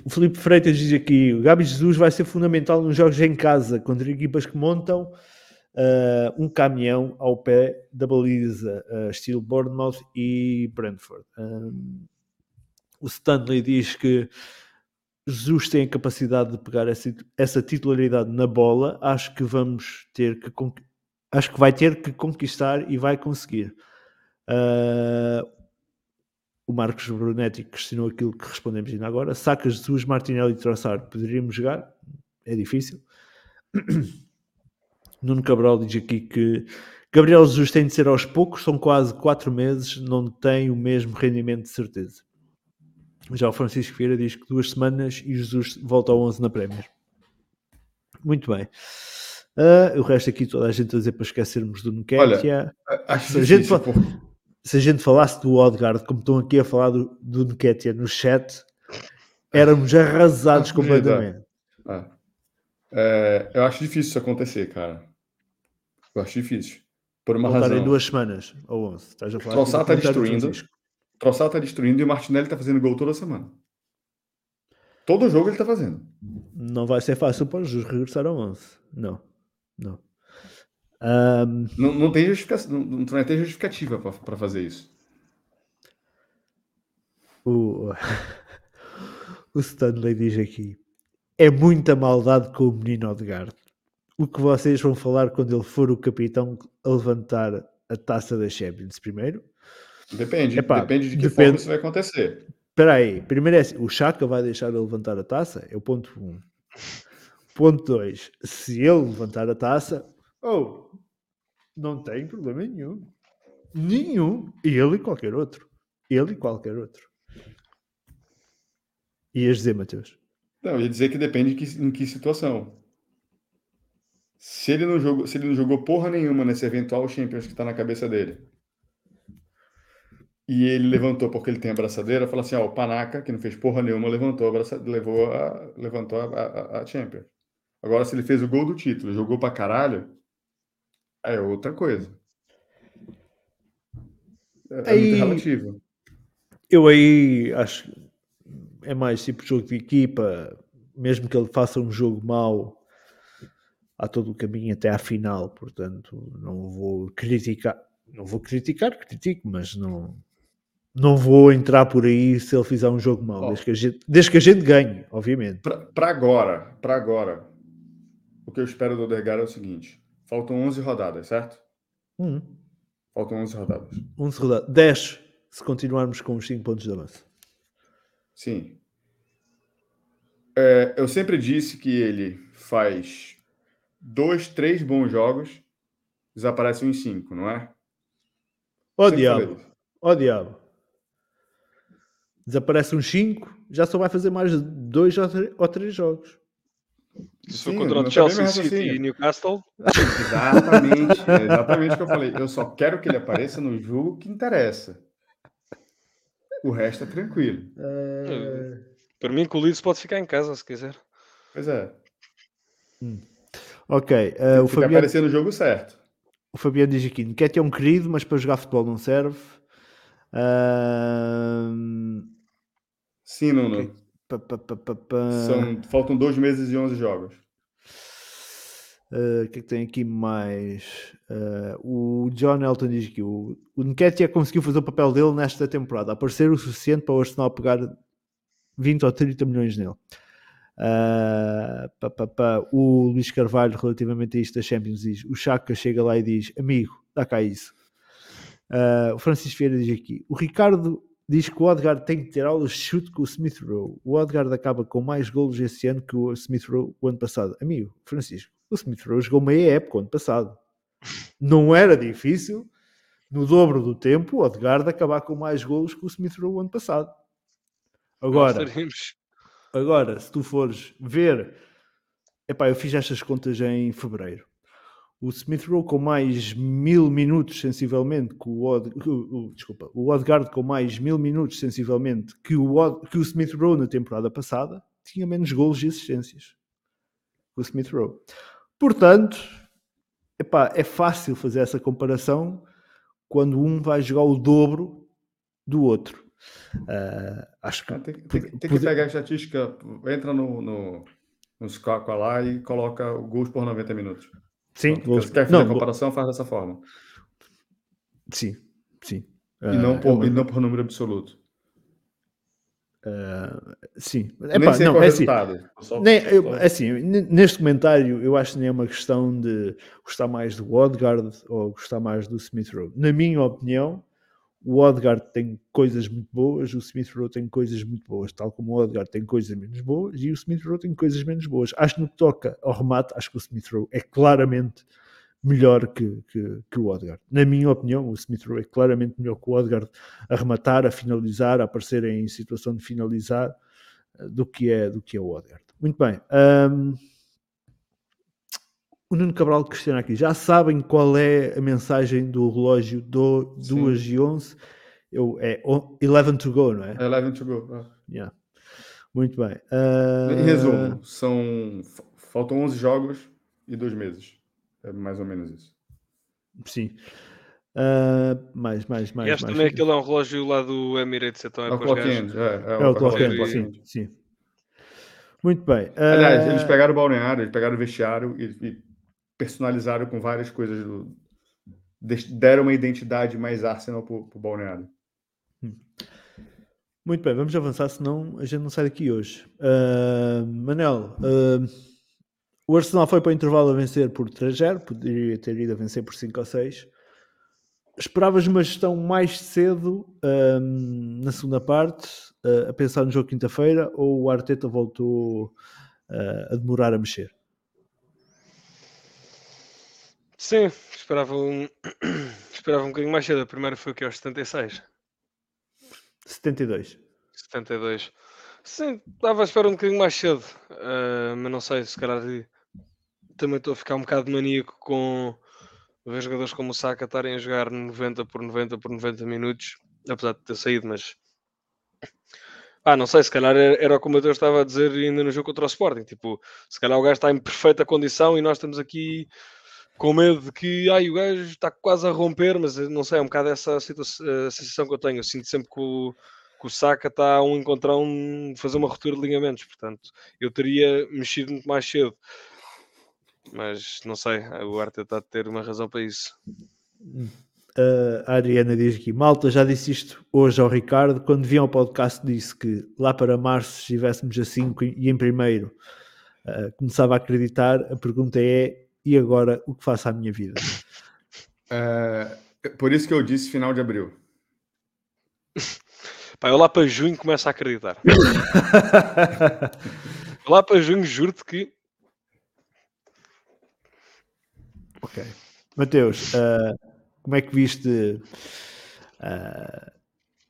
O Felipe Freitas diz aqui: o Gabi Jesus vai ser fundamental nos jogos em casa contra equipas que montam uh, um caminhão ao pé da baliza, uh, estilo Bournemouth e Brentford. Um, o Stanley diz que Jesus tem a capacidade de pegar essa, essa titularidade na bola. Acho que vamos ter que acho que vai ter que conquistar e vai conseguir. Uh, o Marcos Brunetti questionou aquilo que respondemos ainda agora. Sacas Jesus, Martinelli e Trossard poderíamos jogar? É difícil. Nuno Cabral diz aqui que Gabriel Jesus tem de ser aos poucos, são quase 4 meses, não tem o mesmo rendimento de certeza. Já o Francisco Vieira diz que duas semanas e Jesus volta ao 11 na Premier. Muito bem. Uh, o resto aqui toda a gente a dizer para esquecermos do Nketiah. Olha, acho que a gente, se a gente falasse do Odegaard, como estão aqui a falar do, do Nketiah no chat, éramos arrasados completamente. É. É, eu acho difícil isso acontecer, cara. Eu acho difícil. Por uma Voltar razão. em duas semanas ou 11. Estás a falar Troçar está destruindo. Troçar está destruindo e o Martinelli está fazendo gol toda semana. Todo jogo ele está fazendo. Não vai ser fácil para os regressar ao 11. Não. Não. Um... Não, não, tem justificativa, não, não tem justificativa para fazer isso. O, o Stanley diz aqui: é muita maldade com o menino Odegaard. O que vocês vão falar quando ele for o capitão a levantar a taça da Champions primeiro? Depende, Epá, depende de que depende... forma isso vai acontecer. Espera aí, primeiro é assim, o Chaka vai deixar ele levantar a taça? É o ponto 1. Um. Ponto 2. Se ele levantar a taça, Oh, não tem problema nenhum. Nenhum. Ele e qualquer outro. Ele e qualquer outro. Ias dizer, Matheus? Não, ia dizer que depende de que, em que situação. Se ele, não jogou, se ele não jogou porra nenhuma nesse eventual Champions que tá na cabeça dele, e ele levantou porque ele tem a braçadeira, fala assim: ó, o Panaca, que não fez porra nenhuma, levantou a levou a, levantou a, a, a Champions. Agora, se ele fez o gol do título, jogou pra caralho, é outra coisa. É, aí, muito relativo. Eu aí acho que é mais tipo jogo de equipa, mesmo que ele faça um jogo mau, há todo o caminho até à final, portanto não vou criticar, não vou criticar, critico, mas não, não vou entrar por aí se ele fizer um jogo mau, oh. desde, que a gente, desde que a gente ganhe, obviamente. Para agora, para agora, o que eu espero do Odegaard é o seguinte: Faltam 11 rodadas, certo? Hum. Faltam 11 rodadas. 11 rodadas. 10 se continuarmos com os 5 pontos de avanço. Sim. É, eu sempre disse que ele faz dois, três bons jogos, desaparece um em cinco, não é? Ó diabo. Ó diabo. Desaparece uns 5, já só vai fazer mais dois ou três jogos. Se for contra o Chelsea City e Newcastle. Exatamente, é exatamente o que eu falei. Eu só quero que ele apareça no jogo que interessa. O resto é tranquilo. É... Para mim, com o Leeds pode ficar em casa se quiser. Pois é. Hum. Ok. Uh, o Fabiano... aparecer no jogo certo. O Fabiano diz aqui: Nketiah é um querido, mas para jogar futebol não serve. Uh... Sim, Nuno. Okay. Pá, pá, pá, São, faltam dois meses e 11 jogos. Uh, o que é que tem aqui mais? Uh, o John Elton diz que o, o Nketiah conseguiu fazer o papel dele nesta temporada, aparecer o suficiente para o Arsenal pegar 20 ou 30 milhões nele. Uh, pá, pá, pá. O Luís Carvalho, relativamente a isto da Champions, diz: o Chaka chega lá e diz: Amigo, dá cá isso. Uh, o Francisco Vieira diz aqui: o Ricardo diz que o Odegaard tem que ter aulas de chute com o Smith Rowe. O Odegaard acaba com mais golos esse ano que o Smith Rowe o ano passado. Amigo, Francisco, o Smith Rowe jogou meia época o ano passado. Não era difícil, no dobro do tempo, o Odegaard acabar com mais golos que o Smith Rowe o ano passado. Agora, agora, se tu fores ver epá, eu fiz estas contas em fevereiro. O Smith Rowe com mais mil minutos, sensivelmente, que o, Od, o, o, desculpa, o Odgard com mais mil minutos, sensivelmente, que o, Od, que o Smith Rowe na temporada passada, tinha menos golos e assistências. O Smith Rowe. Portanto, epá, é fácil fazer essa comparação quando um vai jogar o dobro do outro. Uh, acho que tem, tem, tem que pegar a estatística, entra no, no, no Squawka lá e coloca gols por 90 minutos. Sim, gols... quer fazer não, a comparação, faz dessa forma. Sim, sim. E, não ah, por, é e não por número absoluto. Uh, sim, Epá, nem não, é assim, só, nem, só... Eu, é assim, neste comentário eu acho que nem é uma questão de gostar mais do Odgard ou gostar mais do Smith Rowe. Na minha opinião, o Odgard tem coisas muito boas, o Smith Rowe tem coisas muito boas, tal como o Odgard tem coisas menos boas e o Smith Rowe tem coisas menos boas. Acho que no que toca ao remate, acho que o Smith Rowe é claramente melhor que, que, que, o Odgard. Na minha opinião, o Smith Rowe é claramente melhor que o Odgard a rematar, a finalizar, a aparecer em situação de finalizar eh, do que é, do que é o Odgard. Muito bem. Um, o Nuno Cabral questiona aqui. Já sabem qual é a mensagem do relógio do 2 e 11? Eu, é 11 to go, não é? É 11 to go. Ah. Yeah. Muito bem. Uh... Em resumo, são... faltam 11 jogos e dois meses. É mais ou menos isso. Sim. Uh, mais, mais, mais. E este também aquilo é um relógio lá do Emirates, então é, é o Clock End. É, é, é, o Clock End, sim, sim. Muito bem. Uh... Aliás, eles pegaram o balneário, eles pegaram o vestiário e, e personalizaram com várias coisas. Do... Deram uma identidade mais Arsenal para o balneário. Hum. Muito bem, vamos avançar, senão a gente não sai daqui hoje. Uh, Manel, uh, o Arsenal foi para o intervalo a vencer por 3-0, poderia ter ido a vencer por 5 ou 6. Esperavas uma gestão mais cedo um, na segunda parte, uh, a pensar no jogo quinta-feira, ou o Arteta voltou uh, a demorar a mexer? Sim, esperava um, esperava um bocadinho mais cedo. A primeira foi o que? Aos 76? 72. 72. Sim, estava a esperar um bocadinho mais cedo, uh, mas não sei, se calhar também estou a ficar um bocado maníaco com ver jogadores como o Saka estarem a jogar 90 por 90 por 90 minutos, apesar de ter saído, mas ah, não sei, se calhar era, como eu estava a dizer ainda no jogo contra o Sporting. Tipo, se calhar o gajo está em perfeita condição e nós estamos aqui com medo de que ai, o gajo está quase a romper, mas não sei, é um bocado essa situação, sensação que eu tenho. Eu sinto sempre que o, que o Saka está a um encontrão de fazer uma ruptura de ligamentos, portanto, eu teria mexido muito mais cedo. Mas não sei, o Arteta está a ter uma razão para isso. A Adriana diz aqui: Malta, já disse isto hoje ao Ricardo. Quando vinha ao podcast, disse que lá para março, se estivéssemos a 5 e em primeiro, uh, começava a acreditar. A pergunta é: e agora o que faço à minha vida? Uh, por isso que eu disse final de abril. Pá, eu lá para junho começo a acreditar. lá para junho, juro-te que Ok. Mateus, uh, como é que viste uh,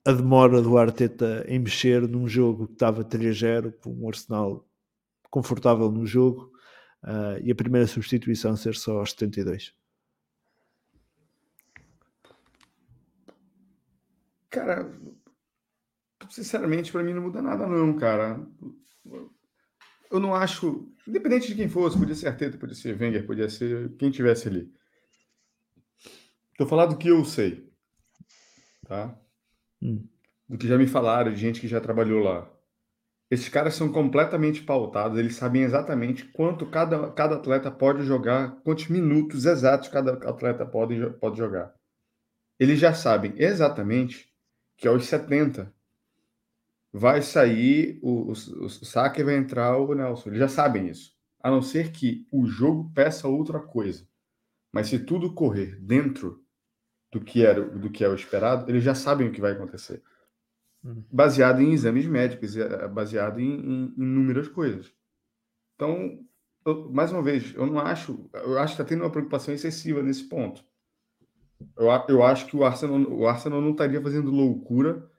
a demora do Arteta em mexer num jogo que estava 3-0, com um Arsenal confortável no jogo, uh, e a primeira substituição ser só aos 72? Cara, sinceramente, para mim não muda nada, não, cara. Eu não acho Independente de quem fosse, podia ser Arteta, podia ser Wenger, podia ser quem tivesse ali. Estou falando do que eu sei, tá? Hum. Do que já me falaram, de gente que já trabalhou lá. Esses caras são completamente pautados, eles sabem exatamente quanto cada, cada atleta pode jogar, quantos minutos exatos cada atleta pode, pode jogar. Eles já sabem exatamente que aos 70 vai sair o, o, o saque vai entrar o Nelson. Eles já sabem isso. A não ser que o jogo peça outra coisa. Mas se tudo correr dentro do que era do que é o esperado, eles já sabem o que vai acontecer. Baseado em exames médicos, é, é baseado em, em, em inúmeras coisas. Então, eu, mais uma vez, eu não acho. Eu acho que está tendo uma preocupação excessiva nesse ponto. Eu, eu acho que o Arsenal, o Arsenal não estaria fazendo loucura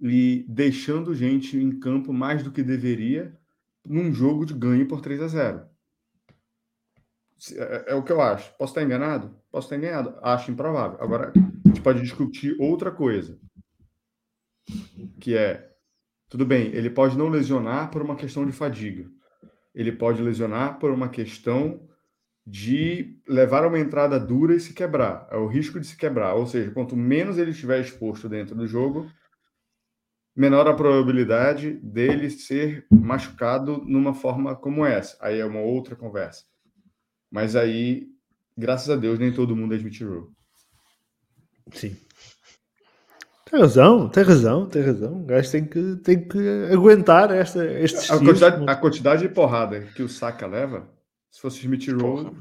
e deixando gente em campo mais do que deveria num jogo de ganho por 3 a 0. é, é, o que eu acho. Posso estar enganado? Posso estar enganado. Acho improvável. Agora, a gente pode discutir outra coisa. Que é, tudo bem, ele pode não lesionar por uma questão de fadiga. Ele pode lesionar por uma questão de levar uma entrada dura e se quebrar. É o risco de se quebrar. Ou seja, quanto menos ele estiver exposto dentro do jogo, menor a probabilidade dele ser machucado numa forma como essa. Aí é uma outra conversa. Mas aí, graças a Deus, nem todo mundo admitiu. Sim. Tem razão, tem razão, tem razão. O gajo tem que, tem que aguentar esta, estes a quantidade, a quantidade de porrada que o Saka leva, se fosse Smith Rowe.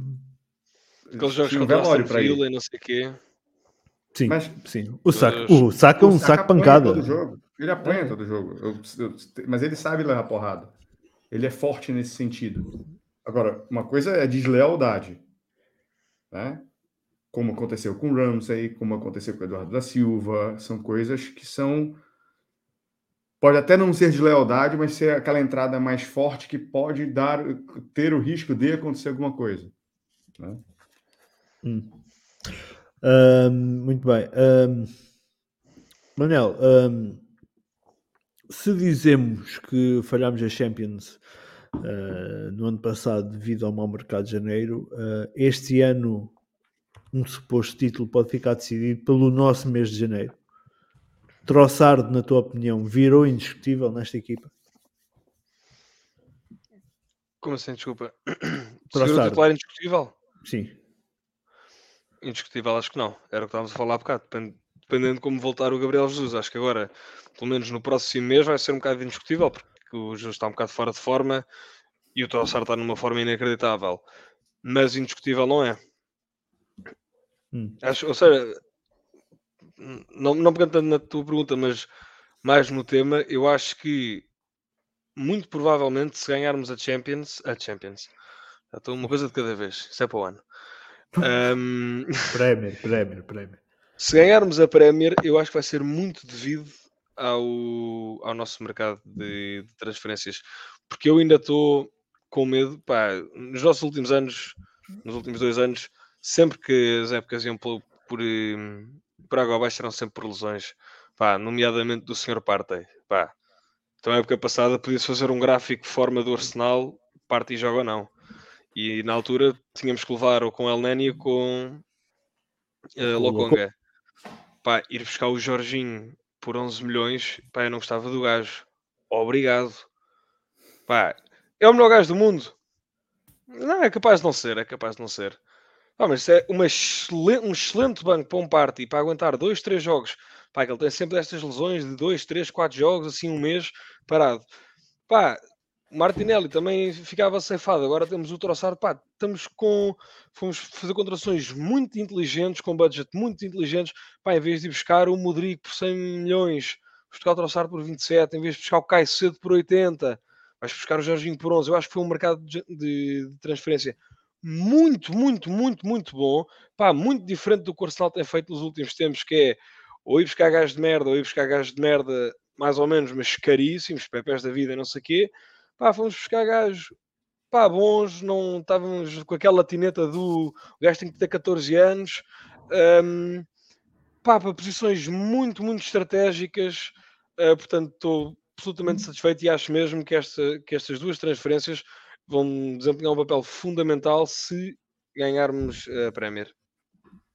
Aqueles jogos um velório para ele e não sei o quê. Sim, mas, sim. O Saka, o Saka é um saco pancada. Todo jogo. Ele apanha é. todo jogo. Eu, eu, mas ele sabe levar porrada. Ele é forte nesse sentido. Agora, uma coisa é deslealdade, né? Como aconteceu com Ramsey, como aconteceu com Eduardo da Silva, são coisas que são pode até não ser deslealdade, mas ser aquela entrada mais forte que pode dar ter o risco de acontecer alguma coisa. Né? Hum. Um, muito bem. Um, Manel, um, se dizemos que falhámos a Champions uh, no ano passado devido ao mau mercado de janeiro. Uh, este ano, um suposto título pode ficar decidido pelo nosso mês de janeiro. Troçardo, na tua opinião, virou indiscutível nesta equipa? Como assim, desculpa? Troçardo. titular indiscutível? Sim. Indiscutível, acho que não. Era o que estávamos a falar há bocado. dependendo de como voltar o Gabriel Jesus. Acho que agora, pelo menos no próximo mês, vai ser um bocado indiscutível, porque que o Jesus está um bocado fora de forma e o Trossard está numa forma inacreditável. Mas indiscutível não é. Hum. Acho, ou seja, não, não pegando na tua pergunta, mas mais no tema, eu acho que muito provavelmente se ganharmos a Champions, a Champions, já estou uma coisa de cada vez, isso é para o ano. Um... Premier, Premier, Premier. Se ganharmos a Premier, eu acho que vai ser muito devido ao, ao nosso mercado de, de transferências, porque eu ainda estou com medo, pá, nos nossos últimos anos, nos últimos dois anos, sempre que as épocas iam por, por, hum, por água abaixo eram sempre por lesões, pá, nomeadamente do Sr. Partey, pá. Então, a época passada, podia-se fazer um gráfico de forma do Arsenal, parte e joga ou não. E na altura tínhamos que levar ou com El Neni ou com uh, Lokonga. Pá, ir buscar o Jorginho por 11 milhões, pá, eu não gostava do gajo. Obrigado. Pá, é o melhor gajo do mundo. Não, é capaz de não ser, é capaz de não ser. Ah, mas é uma excelente, um excelente banco para um party para aguentar dois, três jogos. Pá, que ele tem sempre estas lesões de dois, três, quatro jogos, assim um mês parado. Pá, Martinelli também ficava ceifado. Agora temos o Troçar. Pá, estamos com. Fomos fazer contratações muito inteligentes, com budget muito inteligentes. Pá, em vez de buscar o Modric por 100 milhões, buscar o Troçar por 27, em vez de buscar o Caio Cedo por 80, vais buscar o Jorginho por 11. Eu acho que foi um mercado de, de, de transferência muito, muito, muito, muito bom. Pá, muito diferente do que o Arsenal tem feito nos últimos tempos, que é ou ir buscar gajos de merda, ou ir buscar gajos de merda mais ou menos, mas caríssimos, pepés da vida, não sei o quê pá, fomos buscar gajos pá, bons, não estávamos com aquela tineta do o gajo tem que ter 14 anos, um, pá, para posições muito, muito estratégicas, uh, portanto estou absolutamente satisfeito e acho mesmo que, esta, que estas duas transferências vão desempenhar um papel fundamental se ganharmos a Premier.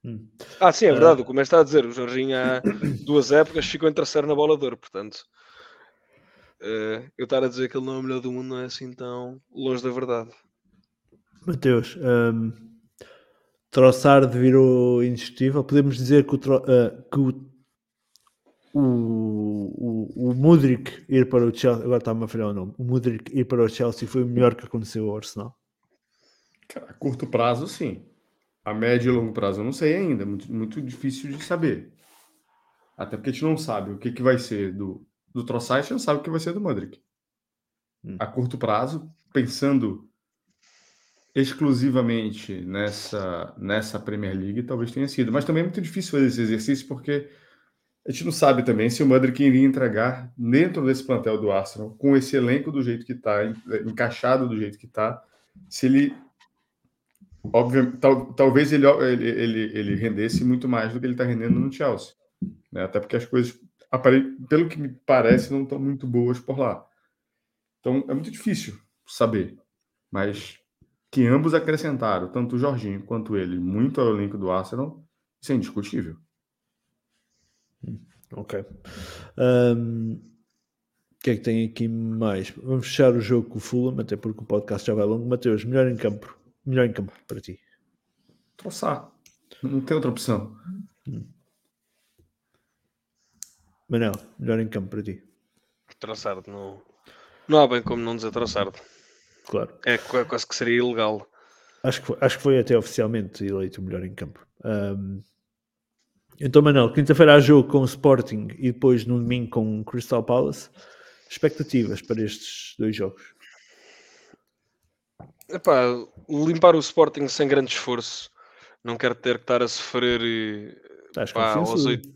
Hum. Ah, sim, é verdade, uh... como está a dizer, o Jorginho há duas épocas ficou em terceiro na bola de ouro, portanto Uh, eu estar a dizer que ele não é o melhor do mundo não é assim tão longe da verdade. Mateus, um, Troçard virou indiscutível. Podemos dizer que o, uh, que o, o, o, o Mudrik ir para o Chelsea, agora está-me a falhar o nome, o Mudrik ir para o Chelsea foi o melhor que aconteceu ao Arsenal. A curto prazo, sim. A médio e longo prazo, eu não sei ainda. Muito, muito difícil de saber. Até porque a gente não sabe o que, que vai ser do, do Trossard, a gente não sabe o que vai ser do Modric. Hum. A curto prazo, pensando exclusivamente nessa, nessa Premier League, talvez tenha sido. Mas também é muito difícil fazer esse exercício, porque a gente não sabe também se o Modric iria entregar dentro desse plantel do Arsenal, com esse elenco do jeito que está, encaixado do jeito que está, se ele tal, talvez ele, ele, ele, ele rendesse muito mais do que ele está rendendo no Chelsea. Né? Até porque as coisas, pelo que me parece, não estão muito boas por lá. Então é muito difícil saber. Mas que ambos acrescentaram, tanto o Jorginho quanto ele, muito ao elenco do Arsenal, isso é indiscutível. Ok. Um, o que é que tem aqui mais? Vamos fechar o jogo com o Fulham, até porque o podcast já vai longo. Mateus, melhor em campo. Melhor em campo para ti. Troçar. Não tem outra opção. Hum. Manel, melhor em campo para ti. Troçar não, não há bem como não dizer Troçar. Claro. É quase que seria ilegal. Acho que, foi, acho que foi até oficialmente eleito o melhor em campo. Um, então, Manel, quinta-feira há jogo com o Sporting e depois no domingo com o Crystal Palace. Expectativas para estes dois jogos? Epá, limpar o Sporting sem grande esforço. Não quero ter que estar a sofrer Estás pá, aos 8.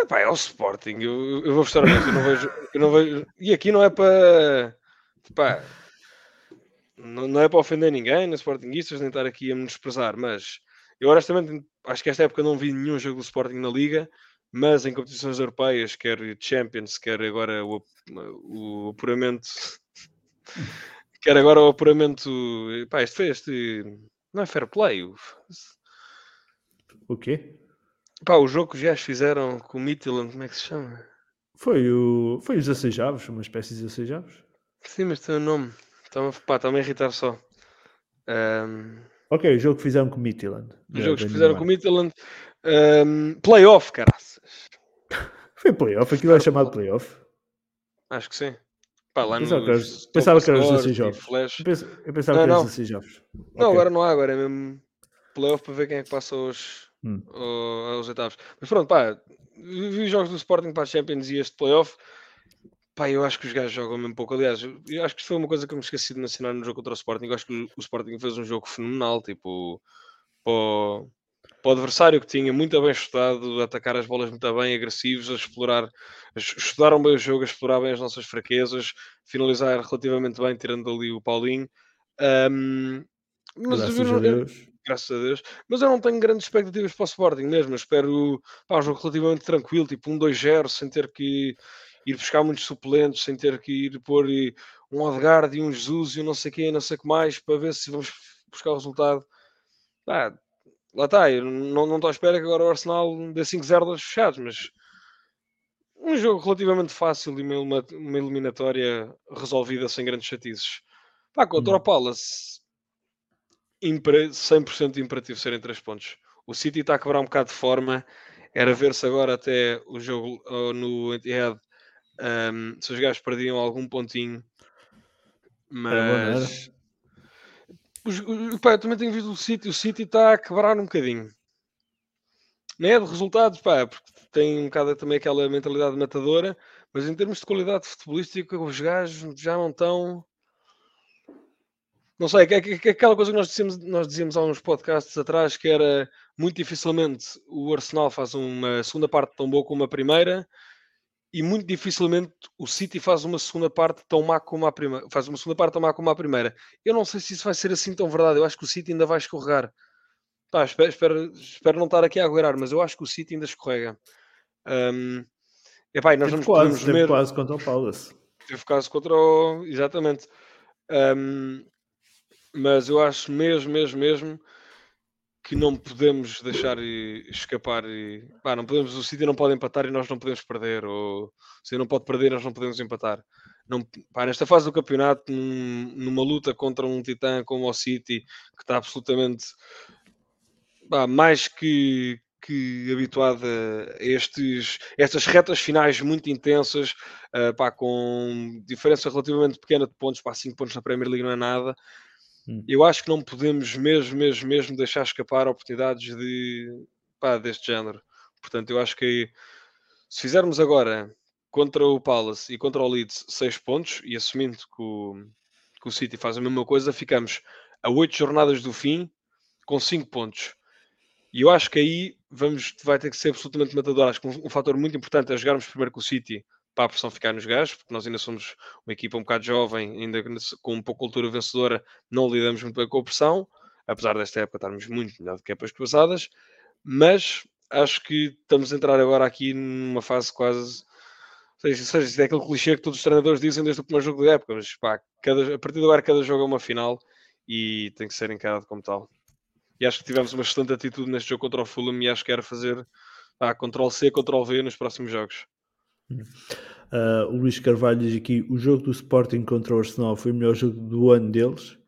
Epá, é o Sporting. Eu, eu vou mostrar eu não vejo, eu não vejo. E aqui não é para. Epá, não, não é para ofender ninguém, nem Sportingistas, nem estar aqui a me desprezar, mas eu honestamente acho que esta época não vi nenhum jogo do Sporting na Liga, mas em competições europeias, quer Champions, quer agora o, o apuramento. quer agora o apuramento. Pá, este foi este. Não é fair play. O quê? Pá, o jogo que os gajos fizeram com o Midtjylland, como é que se chama? Foi, o, foi os 16 avos, uma espécie de 16 avos. Sim, mas tem o um nome. Está-me a irritar só. Um... Ok, o jogo que fizeram com o Midtjylland. O jogo que fizeram com o Midtjylland. Um, playoff, caraças. Foi playoff, aquilo é chamado playoff. Acho que sim. Pá, lá pensava, que era, pensava que era os 16 jogos. Eu pensava não, que era os 16 jogos. Não, okay. agora não há, agora é mesmo playoff para ver quem é que passa aos, hum. aos oitavos. Mas pronto, pá, vi os jogos do Sporting para a Champions e este playoff. Pá, eu acho que os gajos jogam mesmo pouco. Aliás, eu acho que foi uma coisa que eu me esqueci de mencionar no jogo contra o Sporting. Eu acho que o Sporting fez um jogo fenomenal, tipo, para o, para o adversário que tinha muito bem estudado, atacar as bolas muito bem, agressivos, a explorar, estudaram bem o jogo, a explorar bem as nossas fraquezas, finalizar relativamente bem, tirando ali o Paulinho. Um, mas graças eu, a Deus. Eu, graças a Deus. Mas eu não tenho grandes expectativas para o Sporting mesmo. Eu espero pá, um jogo relativamente tranquilo, tipo um 2-0, sem ter que ir buscar muitos suplentes, sem ter que ir pôr eh, um Odegaard e um Jesus e um não sei quem, não sei o que mais, para ver se vamos buscar o resultado. Ah, lá está, eu não, não estou à espera que agora o Arsenal dê 5-0 dos fechados, mas um jogo relativamente fácil e uma, uma eliminatória resolvida sem grandes chatices. Pá, contra hum. o Palace, 100% imperativo serem 3 pontos. O City está a quebrar um bocado de forma. Era ver-se agora até o jogo no Etihad um, se os gajos perdiam algum pontinho, mas os, os, pá, eu também tenho visto o City, o City está a quebrar um bocadinho. Nem é de resultados, pá, porque tem um bocado também aquela mentalidade matadora, mas em termos de qualidade futebolística, os gajos já não estão. Não sei, que, que, que, aquela coisa que nós dizíamos, nós dizíamos há uns podcasts atrás que era muito dificilmente o Arsenal faz uma segunda parte tão boa como a primeira e muito dificilmente o City faz uma segunda parte tão má como a primeira. Faz uma segunda parte tão má como a primeira. Eu não sei se isso vai ser assim tão verdade. Eu acho que o City ainda vai escorregar. Tá, espero, espero, espero não estar aqui a aguardar, mas eu acho que o City ainda escorrega. Um, epá, nós teve quase, teve ver... quase contra o Palace. Teve quase contra o... Exatamente. Um, mas eu acho mesmo, mesmo, mesmo que não podemos deixar escapar. E, pá, não podemos, o City não pode empatar e nós não podemos perder. Ou o City não pode perder e nós não podemos empatar. Não, pá, nesta fase do campeonato, num, numa luta contra um titã como o City, que está absolutamente pá, mais que, que habituado a estes, estas retas finais muito intensas, uh, pá, com diferença relativamente pequena de pontos, para 5 pontos na Premier League não é nada. Hum. Eu acho que não podemos mesmo, mesmo, mesmo deixar escapar oportunidades de, pá, deste género. Portanto, eu acho que se fizermos agora contra o Palace e contra o Leeds 6 pontos e assumindo que o, que o City faz a mesma coisa, ficamos a 8 jornadas do fim com 5 pontos. E eu acho que aí vamos, vai ter que ser absolutamente matador. Acho que um, um fator muito importante é jogarmos primeiro com o City para a pressão ficar nos gajos, porque nós ainda somos uma equipa um bocado jovem, ainda com um pouco cultura vencedora, não lidamos muito bem com a pressão, apesar desta época estarmos muito melhor do que épocas passadas, mas acho que estamos a entrar agora aqui numa fase quase. Ou seja, é aquele clichê que todos os treinadores dizem desde o primeiro jogo da época, mas pá, cada, a partir de agora cada jogo é uma final e tem que ser encarado como tal. E acho que tivemos uma excelente atitude neste jogo contra o Fulham e acho que era fazer ah, Ctrl-C, Ctrl-V nos próximos jogos. Uh, o Luís Carvalho diz aqui: o jogo do Sporting contra o Arsenal foi o melhor jogo do ano deles.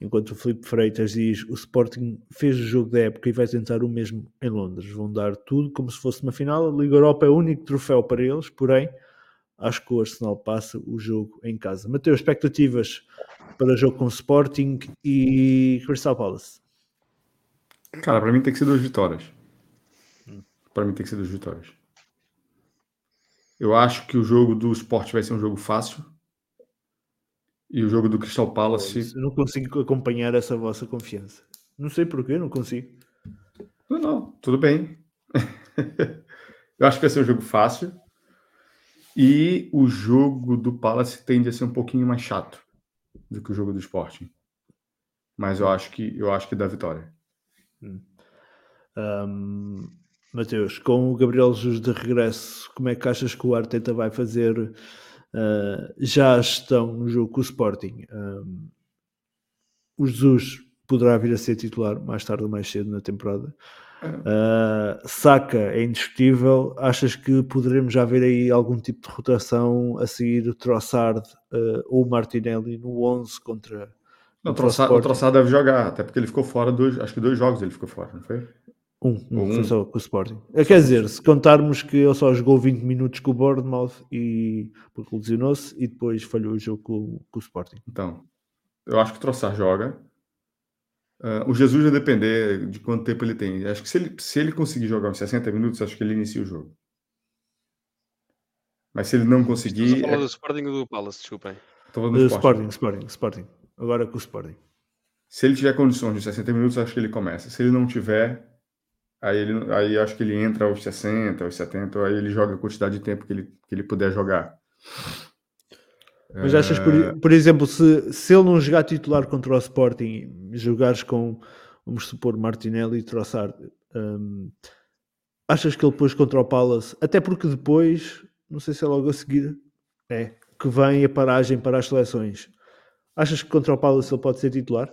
Enquanto o Felipe Freitas diz: o Sporting fez o jogo da época e vai tentar o mesmo em Londres. Vão dar tudo como se fosse uma final. A Liga Europa é o único troféu para eles, porém, acho que o Arsenal passa o jogo em casa. Mateus, expectativas para o jogo com o Sporting e Crystal Palace? Cara, para mim tem que ser duas vitórias. Para mim tem que ser duas vitórias. Eu acho que o jogo do Sport vai ser um jogo fácil. E o jogo do Crystal Palace. Eu não consigo acompanhar essa vossa confiança. Não sei porquê, não consigo. Não, não, tudo bem. eu acho que vai ser um jogo fácil. E o jogo do Palace tende a ser um pouquinho mais chato do que o jogo do Sporting. Mas eu acho que eu acho que dá vitória. Hum. Um, Mateus, com o Gabriel Jesus de regresso, como é que achas que o Arteta vai fazer uh, já a gestão no jogo com o Sporting? Um, o Jesus poderá vir a ser titular mais tarde ou mais cedo na temporada. Uh, Saka é indiscutível. Achas que poderemos já ver aí algum tipo de rotação a seguir o Trossard uh, ou o Martinelli no 11 contra. Não, o Trossard, o Trossard deve jogar, até porque ele ficou fora dois, acho que dois jogos ele ficou fora, não foi? Um, um, foi só com o Sporting. É, quer dizer, se contarmos que ele só jogou 20 minutos com o Bournemouth e porque lesionou-se e depois falhou o jogo com, com, o Sporting. Então, eu acho que o Troçar joga. Uh, o Jesus vai depender de quanto tempo ele tem. Acho que se ele, se ele conseguir jogar uns 60 minutos, acho que ele inicia o jogo. Mas se ele não conseguir. Falou é... do Sporting ou do Palace, desculpem. Estou do Sporting. Sporting, Sporting, Sporting. Agora com o Sporting. Se ele tiver condições de 60 minutos, acho que ele começa. Se ele não tiver, Aí, ele, aí acho que ele entra aos 60, aos 70, aí ele joga a quantidade de tempo que ele, que ele puder jogar. Mas achas, por, é. por exemplo, se, se ele não jogar titular contra o Sporting, jogares com, vamos supor, Martinelli e Trossard, um, achas que ele depois contra o Palace, até porque depois, não sei se é logo a seguir, é, que vem a paragem para as seleções, achas que contra o Palace ele pode ser titular?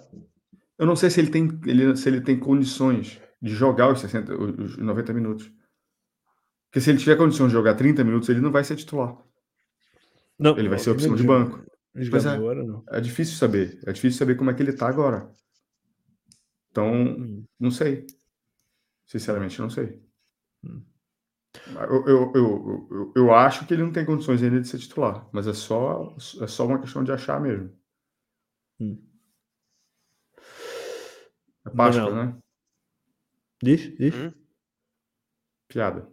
Eu não sei se ele tem, ele, se ele tem condições de jogar os, 60, os 90 minutos. Porque se ele tiver condição de jogar 30 minutos, ele não vai ser titular. Não, ele vai ser opção de banco. Mas é, agora, é difícil saber. É difícil saber como é que ele tá agora. Então, hum. não sei. Sinceramente, não sei. Hum. Eu, eu, eu, eu, eu, acho que ele não tem condições ainda de ser titular, mas é só, é só uma questão de achar mesmo. Hum. É Páscoa, né? Diz, diz. Hum? Piada.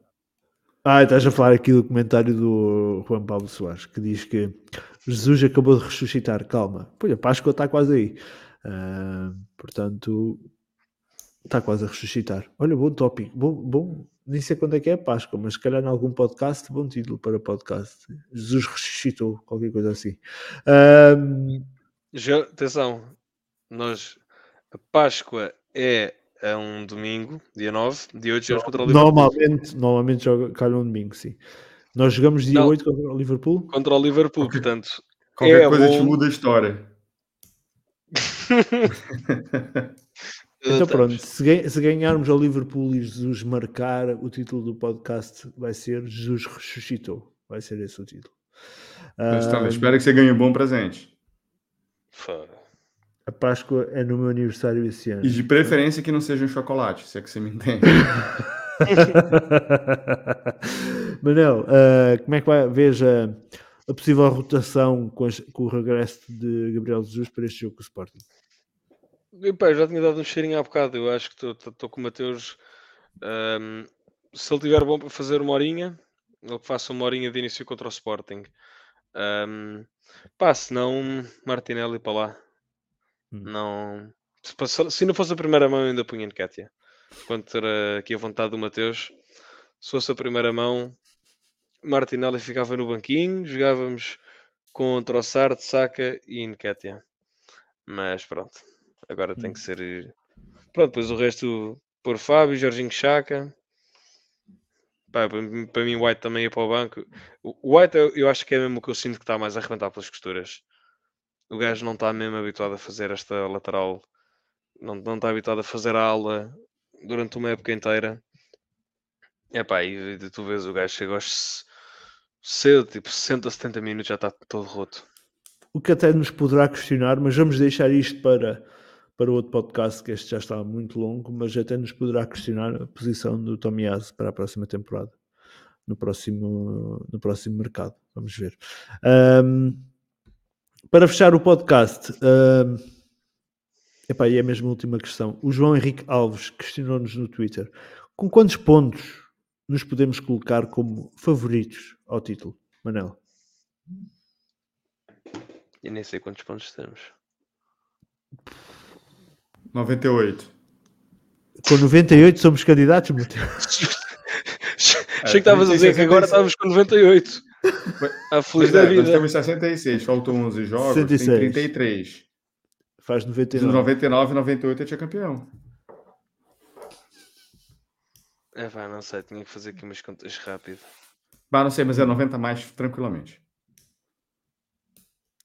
Ah, estás a falar aqui do comentário do Juan Pablo Soares, que diz que Jesus acabou de ressuscitar. Calma, pois a Páscoa está quase aí. Uh, portanto, está quase a ressuscitar. Olha, bom tópico. Bom, bom, nem sei quando é que é a Páscoa, mas se calhar em algum podcast, bom título para podcast. Jesus ressuscitou, qualquer coisa assim. Uh, atenção, nós, a Páscoa é é um domingo, dia 9, dia 8 jogamos contra o Liverpool. Normalmente, normalmente joga, calha um domingo, sim. Nós jogamos dia Não, 8 contra o Liverpool? Contra o Liverpool, okay. portanto. Qualquer é coisa bom... te muda a história. então pronto, se, se, ganharmos ao Liverpool e Jesus marcar, o título do podcast vai ser Jesus ressuscitou. Vai ser esse o título. Mas, então, espero que você ganhe um bom presente. Foda. A Páscoa é no meu aniversário esse ano. E de preferência que não seja um chocolate, se é que você me entende. Manel, uh, como é que vai, veja a possível rotação com, as, com, o regresso de Gabriel Jesus para este jogo com o Sporting? Epá, já tinha dado um cheirinho há bocado. Eu acho que estou com o Mateus. Um, se ele tiver bom para fazer uma horinha, ele faça uma horinha de início contra o Sporting. Um, pá, se não, Martinelli para lá. Hum. Não. Se, se não fosse a primeira mão, eu ainda punha em Kátia. Quanto era aqui a vontade do Mateus, se fosse a primeira mão, Martinelli ficava no banquinho, jogávamos com Trossard, Saka e Nketiah. Mas pronto, agora tem que Hum. ser. Pronto, depois o resto por Fábio, Jorginho Chaka. Pá, para mim- White também ia para o banco. O o White, eu, eu acho que é mesmo o que eu sinto que está mais a arrebentar pelas costuras. O gajo não está mesmo habituado a fazer esta lateral, não, não está habituado a fazer a ala durante uma época inteira. É pá, e, tu vês o gajo chega cedo, tipo 60, 70 minutos, já está todo roto. O que até nos poderá questionar, mas vamos deixar isto para, para outro podcast, que este já está muito longo, mas até nos poderá questionar a posição do Tomiyasu para a próxima temporada, no próximo, no próximo mercado. Vamos ver. Ahm, para fechar o podcast, ahm, epá, e é mesmo a última questão. O João Henrique Alves questionou-nos no Twitter: com quantos pontos nos podemos colocar como favoritos ao título, Manel? E nem sei quantos pontos temos. 98. Com 98 somos candidatos, Mateus. Achei que estavas a dizer que agora 66. estávamos com 98. A feliz Pois da é, nós vida. temos 66, faltam 11 jogos, 66. tem 33. Faz De 99. 99 e 98 eu tinha campeão. É pá, não sei, tinha que fazer aqui umas contas rápido. Bah, não sei, mas é 90 mais tranquilamente.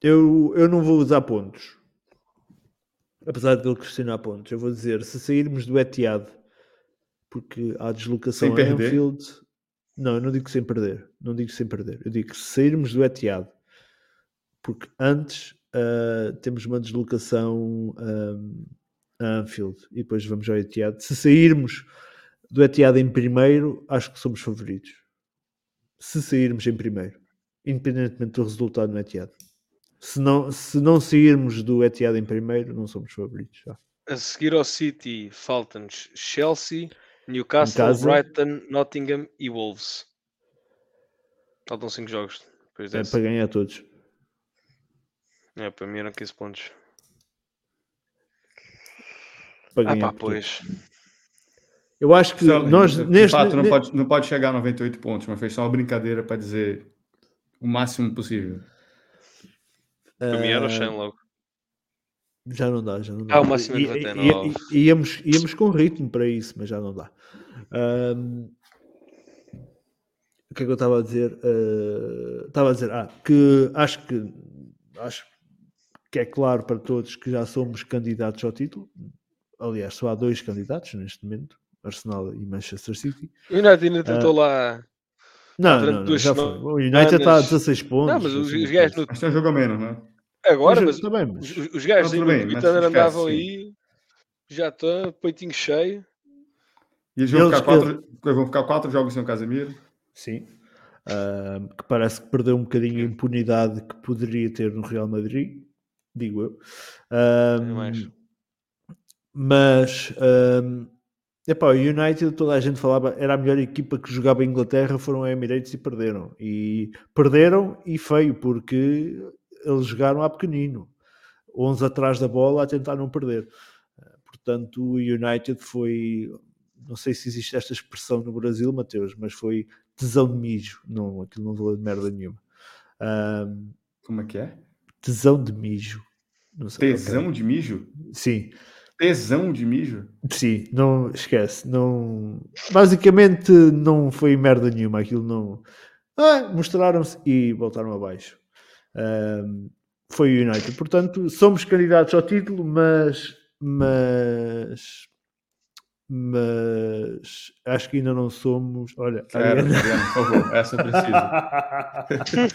Eu, eu não vou usar pontos. Apesar de ele questionar pontos. Eu vou dizer, se sairmos do Etihad, porque há deslocação Sem perder? Anfield... Não, eu não digo sem perder. Não digo sem perder. Eu digo que sairmos do Etihad, porque antes ah, temos uma deslocação ah, a Anfield e depois vamos ao Etihad. Se sairmos do Etihad em primeiro, acho que somos favoritos. Se sairmos em primeiro, independentemente do resultado no Etihad. Se não, se não sairmos do Etihad em primeiro, não somos favoritos. Já. A seguir ao City, faltam-nos Chelsea, Newcastle. Brighton, Nottingham e Wolves. Faltam 5 jogos. Depois É para ganhar todos. É, para mim eram 15 pontos. Para Ah ganhar pá, pois. Eu acho que Sterling, nós de neste. fato, não, ne- pode, não pode chegar a 98 pontos, mas fez só uma brincadeira para dizer o máximo possível. Para mim era o ah, Shane logo. Já não dá, já não dá. Ah, o máximo é I- i- 99. i- i- íamos, íamos com ritmo para isso, mas já não dá. Ahm, o que é que eu estava a dizer? Ah, estava a dizer ah, que acho que acho que é claro para todos que já somos candidatos ao título. Aliás, só há dois candidatos neste momento: Arsenal e Manchester City. O United ainda tentou lá. Não, durante não, não, duas já foi. semanas- O United está a 16 pontos. Não, mas os, os gajos no- Mas tem um jogo a menos, né? Agora, Mas, mas tá bem, mas- os, os gajos aí bem, esquece, andavam sim. aí. Já está, peitinho cheio. E eles vão, Eles- ficar quatro, vão ficar quatro jogos sem o Casemiro. Sim. Ahm, que parece que perdeu um bocadinho a impunidade que poderia ter no Real Madrid, digo eu. Mais. mas ahm, epá, o United, toda a gente falava, era a melhor equipa que jogava em Inglaterra, foram a Emirates e perderam. E perderam e feio, porque eles jogaram a pequenino. 11 atrás da bola a tentar não perder. Ah, Portanto, o United foi, não sei se existe esta expressão no Brasil, Mateus, mas foi tesão de mijo. Não, aquilo não valeu de merda nenhuma. Ahm, Como é que é? tesão de mijo. Tesão de mijo? Sim, Tesão de mijo? sim, não esquece. Não, basicamente não foi merda nenhuma. Aquilo não. Ah, mostraram-se e voltaram abaixo. Foi o United. Portanto, somos candidatos ao título, mas. Mas. Mas acho que ainda não somos. Olha, Quero, Ariana- Adriano, por favor. Essa eu preciso.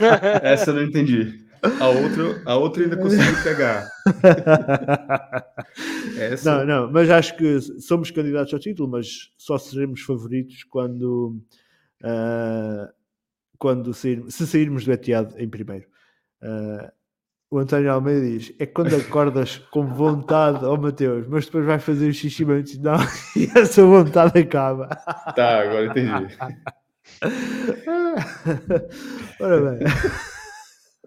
Essa eu não entendi. A outra, a outra ainda consegui pegar. Não, Essa, não, mas acho que somos candidatos ao título, mas só seremos favoritos quando, ah, quando sair, se sairmos do Etihad em primeiro. Ah, o António Almeida diz: é quando acordas com vontade, ó Mateus, mas depois vais fazer o xixi antes, não, e essa vontade acaba. Tá, agora entendi. Ora bem.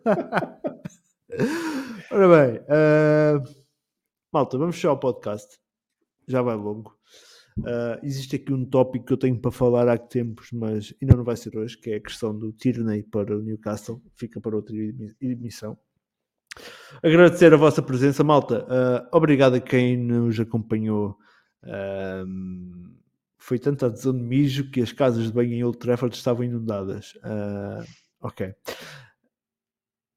Ora bem. ah, malta, vamos fechar o podcast. Já vai longo. Uh, existe aqui um tópico que eu tenho para falar há tempos, mas ainda não vai ser hoje, que é a questão do Tierney para o Newcastle. Fica para outra emissão. Agradecer a vossa presença, malta. Uh, obrigado a quem nos acompanhou. Uh, foi tanta adesão de mijo que as casas de banho em Old Trafford estavam inundadas. Uh, ok.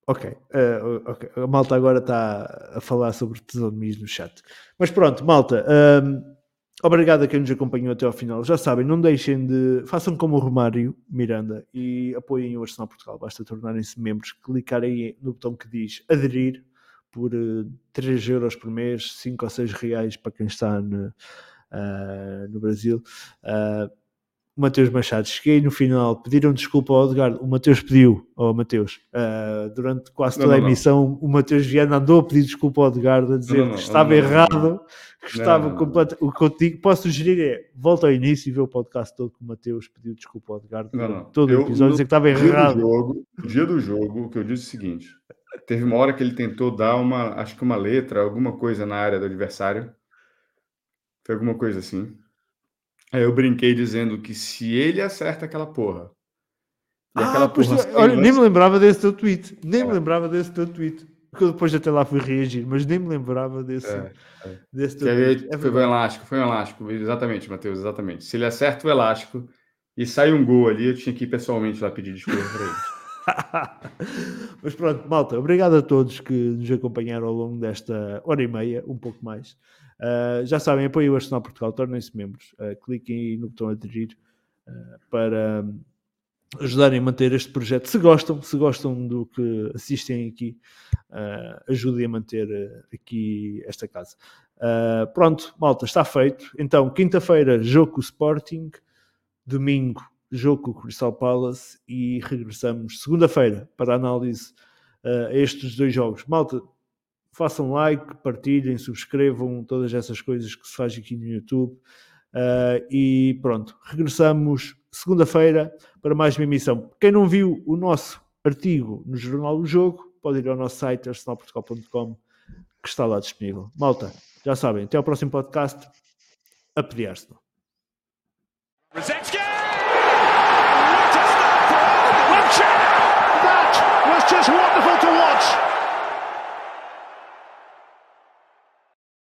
Ok, uh. A malta agora está a falar sobre tesão de mijo no chat. Mas pronto, malta. Obrigado a quem nos acompanhou até ao final. Já sabem, não deixem de. Façam como o Romário Miranda e apoiem o Arsenal Portugal. Basta tornarem-se membros, clicarem no botão que diz aderir por uh, eh, 3 euros por mês, 5 ou 6 reais para quem está no, uh, no Brasil. Uh, o Mateus Machado. Cheguei no final, pediram desculpa ao Edgar. O Mateus pediu, ao Mateus, uh, durante quase toda não, não, a emissão, não. o Mateus Viana andou a pedir desculpa ao Edgar, a dizer que estava errado, que estava completo. O que eu digo, posso sugerir é volta ao início e vê o podcast todo que o Mateus pediu desculpa ao Edgar. Todo o episódio, dizer que estava errado. Jogo, no dia do jogo, o que eu disse é o seguinte: teve uma hora que ele tentou dar uma, acho que uma letra, alguma coisa na área do adversário. Foi alguma coisa assim. Aí eu brinquei dizendo que se ele acerta aquela porra. E ah, aquela porra olha, nem me lembrava desse teu tweet. Nem é. me lembrava desse teu tweet. Porque eu depois até lá fui reagir, mas nem me lembrava desse, é, é. desse teu tweet. É foi um elástico, foi um elástico. Exatamente, Matheus, exatamente. Se ele acerta o elástico e sai um gol ali, eu tinha que ir pessoalmente lá pedir desculpa para ele. Mas pronto, malta, obrigado a todos que nos acompanharam ao longo desta hora e meia, um pouco mais. Uh, já sabem, apoiem o Arsenal Portugal, tornem-se membros, uh, cliquem no botão aderir uh, para um, ajudarem a manter este projeto. Se gostam, se gostam do que assistem aqui, ajudem a manter aqui esta casa. pronto, malta, está feito. Então, quinta-feira, jogo Sporting, domingo, jogo Crystal Palace e regressamos segunda-feira para a análise a estes dois jogos. Malta, façam like, partilhem, subscrevam, todas essas coisas que se faz aqui no YouTube. Uh, e pronto, regressamos segunda-feira para mais uma emissão. Quem não viu o nosso artigo no Jornal do Jogo, pode ir ao nosso site arsenalportugal.com que está lá disponível. Malta, já sabem, até ao próximo podcast. A pedir Arsenal.